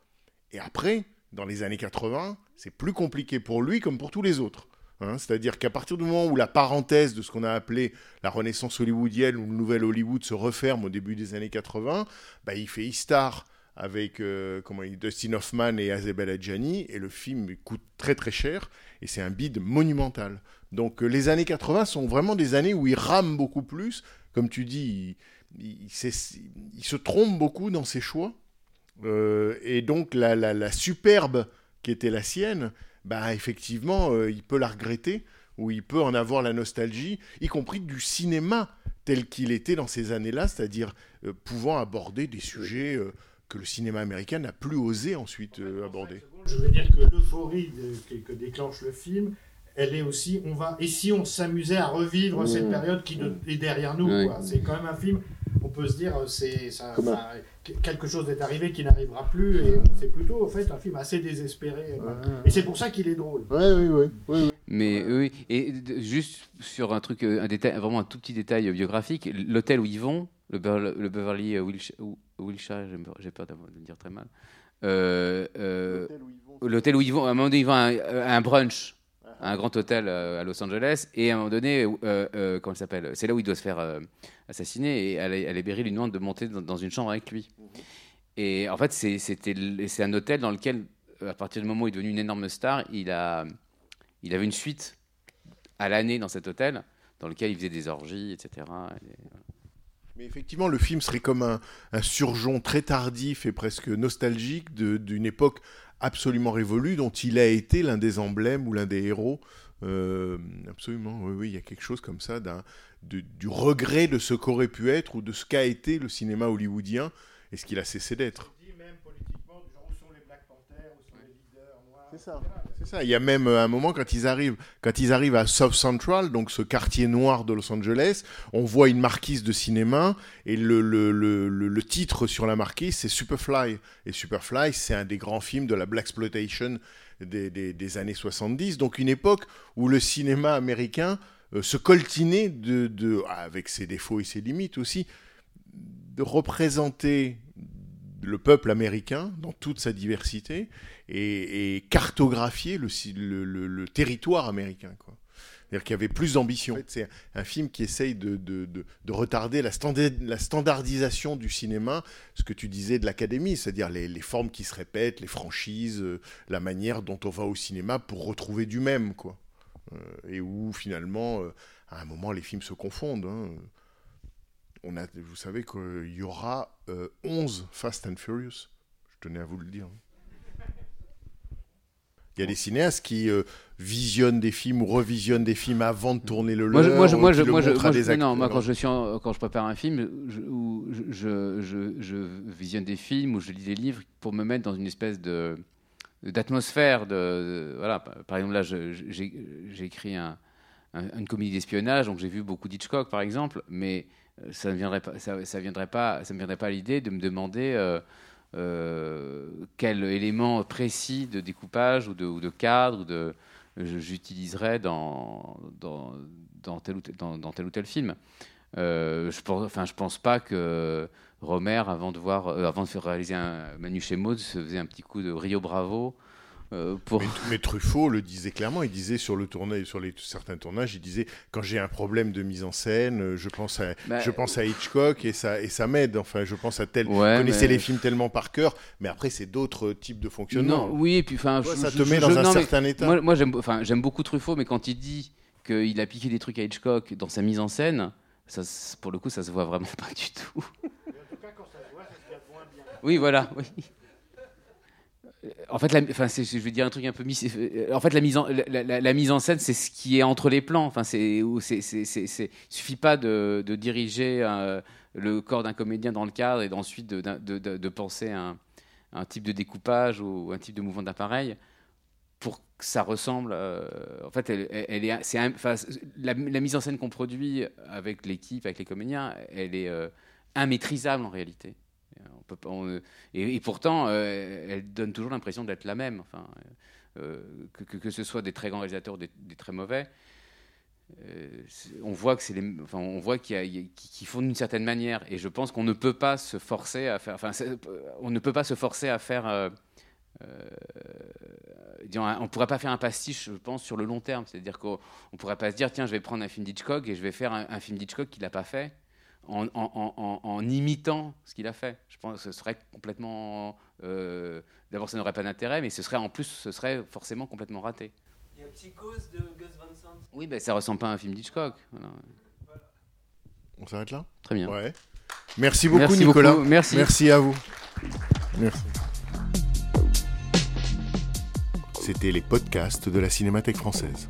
Et après, dans les années 80, c'est plus compliqué pour lui comme pour tous les autres. Hein, C'est-à-dire qu'à partir du moment où la parenthèse de ce qu'on a appelé la renaissance hollywoodienne ou le nouvel Hollywood se referme au début des années 80, bah, il fait Star avec euh, comment il, Dustin Hoffman et Azebel Adjani, et le film coûte très très cher, et c'est un bid monumental. Donc euh, les années 80 sont vraiment des années où il rame beaucoup plus, comme tu dis, il, se trompe beaucoup dans ses choix, euh, et donc la, la- superbe qui était la sienne, bah effectivement, il peut la regretter, ou il peut en avoir la nostalgie, y compris du cinéma tel qu'il était dans ces années-là, c'est-à-dire pouvant aborder des sujets que le cinéma américain n'a plus osé ensuite euh, aborder. Je veux dire que l'euphorie que, que déclenche le film, elle est aussi, on va, et si on s'amusait à revivre Mmh. cette période qui de- est derrière nous, c'est quand même un film, on peut se dire, euh, c'est ça, ça- quelque chose est arrivé qui n'arrivera plus, et c'est plutôt en fait un film assez désespéré, et c'est pour ça qu'il est drôle. Oui, oui, oui. oui, oui. Mais oui, et juste sur un truc, euh, un détail, vraiment un tout petit détail biographique, l'hôtel où ils vont, le, Bever- le Beverly euh, Wilsh- Wilshire, j'ai peur- de le dire très mal, euh, euh, l'hôtel où ils vont, à un moment donné, ils vont à un, à un brunch, à un grand hôtel euh, à Los Angeles, et à un moment donné, euh, euh, comment il s'appelle C'est là où il doit se faire euh, assassiner, et Berry lui demande de monter dans, dans une chambre avec lui. Et en fait, c'est un hôtel dans lequel, à partir du moment où il est devenu une énorme star, il, a, il avait une suite à l'année dans cet hôtel, dans lequel il faisait des orgies, etc. Et- Mais effectivement, le film serait comme un, surjon très tardif et presque nostalgique d'une époque absolument révolue dont il a été l'un des emblèmes ou l'un des héros. Euh, absolument, oui, oui, il y a quelque chose comme ça du regret de ce qu'aurait pu être ou de ce qu'a été le cinéma hollywoodien et ce qu'il a cessé d'être. même politiquement, genre où sont les Black Panthers, où sont les leaders noirs. C'est ça. Il y a même euh, un moment quand ils arrivent, quand ils arrivent à South Central, donc ce quartier noir de Los Angeles, on voit une marquise de cinéma et le, titre sur la marquise c'est Superfly. Et Superfly, c'est un des grands films de la black exploitation des, années 70. Donc une époque où le cinéma américain euh, se coltinait avec ses défauts et ses limites aussi, de représenter le peuple américain dans toute sa diversité et, cartographier le, territoire américain. C'est-à-dire qu'il y avait plus d'ambition. C'est un film qui essaye de, de- de- de retarder la, standa- la standardisation du cinéma, ce que tu disais de l'académie, c'est-à-dire les, les formes qui se répètent, les franchises, euh, la manière dont on va au cinéma pour retrouver du même. Quoi. Euh, et où finalement, euh, à un moment, les films se confondent. hein. On a, vous savez qu'il y aura euh, 11 Fast and Furious. Je tenais à vous le dire. Il y a des cinéastes qui euh, visionnent des films ou revisionnent des films avant de tourner le Moi, leur. moi, je, moi, qui je, le moi, je- montrent à moi, je- des non, moi, acteurs. quand je suis en- quand je prépare un film, je, visionne des films ou je lis des livres pour me mettre dans une espèce de d'atmosphère. De, de- voilà, par exemple là, j'ai écrit un- un- une comédie d'espionnage, donc j'ai vu beaucoup d'Hitchcock par exemple, mais ça ne viendrait pas, ça, ça viendrait pas, ça me viendrait pas l'idée de me demander. euh, euh, quel élément précis de découpage ou de, cadre j'utiliserais dans, tel ou tel, film. Euh, je pense, enfin, je pense pas que Romer, avant de voir, avant de faire réaliser un Manu chez Maud, se faisait un petit coup de Rio Bravo euh, pour. Mais, mais Truffaut le disait clairement, il disait sur le tournage, sur les, certains tournages, il disait quand j'ai un problème de mise en scène, euh, je pense à, Bah, je pense à Hitchcock et ça, et ça m'aide. Enfin, je pense à tel. Ouais, vous connaissez mais- les films tellement par cœur, mais après c'est d'autres types de fonctionnement. Non, oui, et puis enfin, je- ça je- te met je- dans un non, certain état. Moi, moi, j'aime, enfin, j'aime beaucoup Truffaut, mais quand il dit qu'il a piqué des trucs à Hitchcock dans sa mise en scène, ça, pour le coup, ça se voit vraiment [laughs] pas du tout. Oui, voilà. Oui. En fait, la, je vais dire un truc un peu mis. euh, En fait, la mise en, scène, c'est ce qui est entre les plans. Enfin, c'est, c'est, suffit pas de, diriger euh, le corps d'un comédien dans le cadre et d'ensuite de, penser un, un type de découpage ou un type de mouvement d'appareil pour que ça ressemble. euh, en fait, elle, est, la mise en scène qu'on produit avec l'équipe, avec les comédiens, elle est euh, immaîtrisable en réalité. Et, pourtant, euh, elle donne toujours l'impression d'être la même. Enfin, euh, que, ce soit des très grands réalisateurs ou des, très mauvais, euh, on voit que enfin, on qu'ils font d'une certaine manière. Et je pense qu'on ne peut pas se forcer à faire. Enfin, on ne peut pas se forcer à faire. euh, disons, on ne pourrait pas faire un pastiche, je pense, sur le long terme. C'est-à-dire qu'on ne pourrait pas se dire, tiens, je vais prendre un film d'Hitchcock et je vais faire un, un film d'Hitchcock qu'il n'a pas fait en, en- en- en- en imitant ce qu'il a fait. Je pense que ce serait complètement. euh, D'abord, ça n'aurait pas d'intérêt, mais ce serait en plus, ce serait forcément complètement raté. Il y a Psychose de Gus Van Sant. Oui, ben ça ressemble pas à un film d'Hitchcock. Voilà. On s'arrête là? Très bien. Ouais. Merci beaucoup, Merci Nicolas. beaucoup, merci. Merci à vous. Merci. C'était les podcasts de la Cinémathèque française.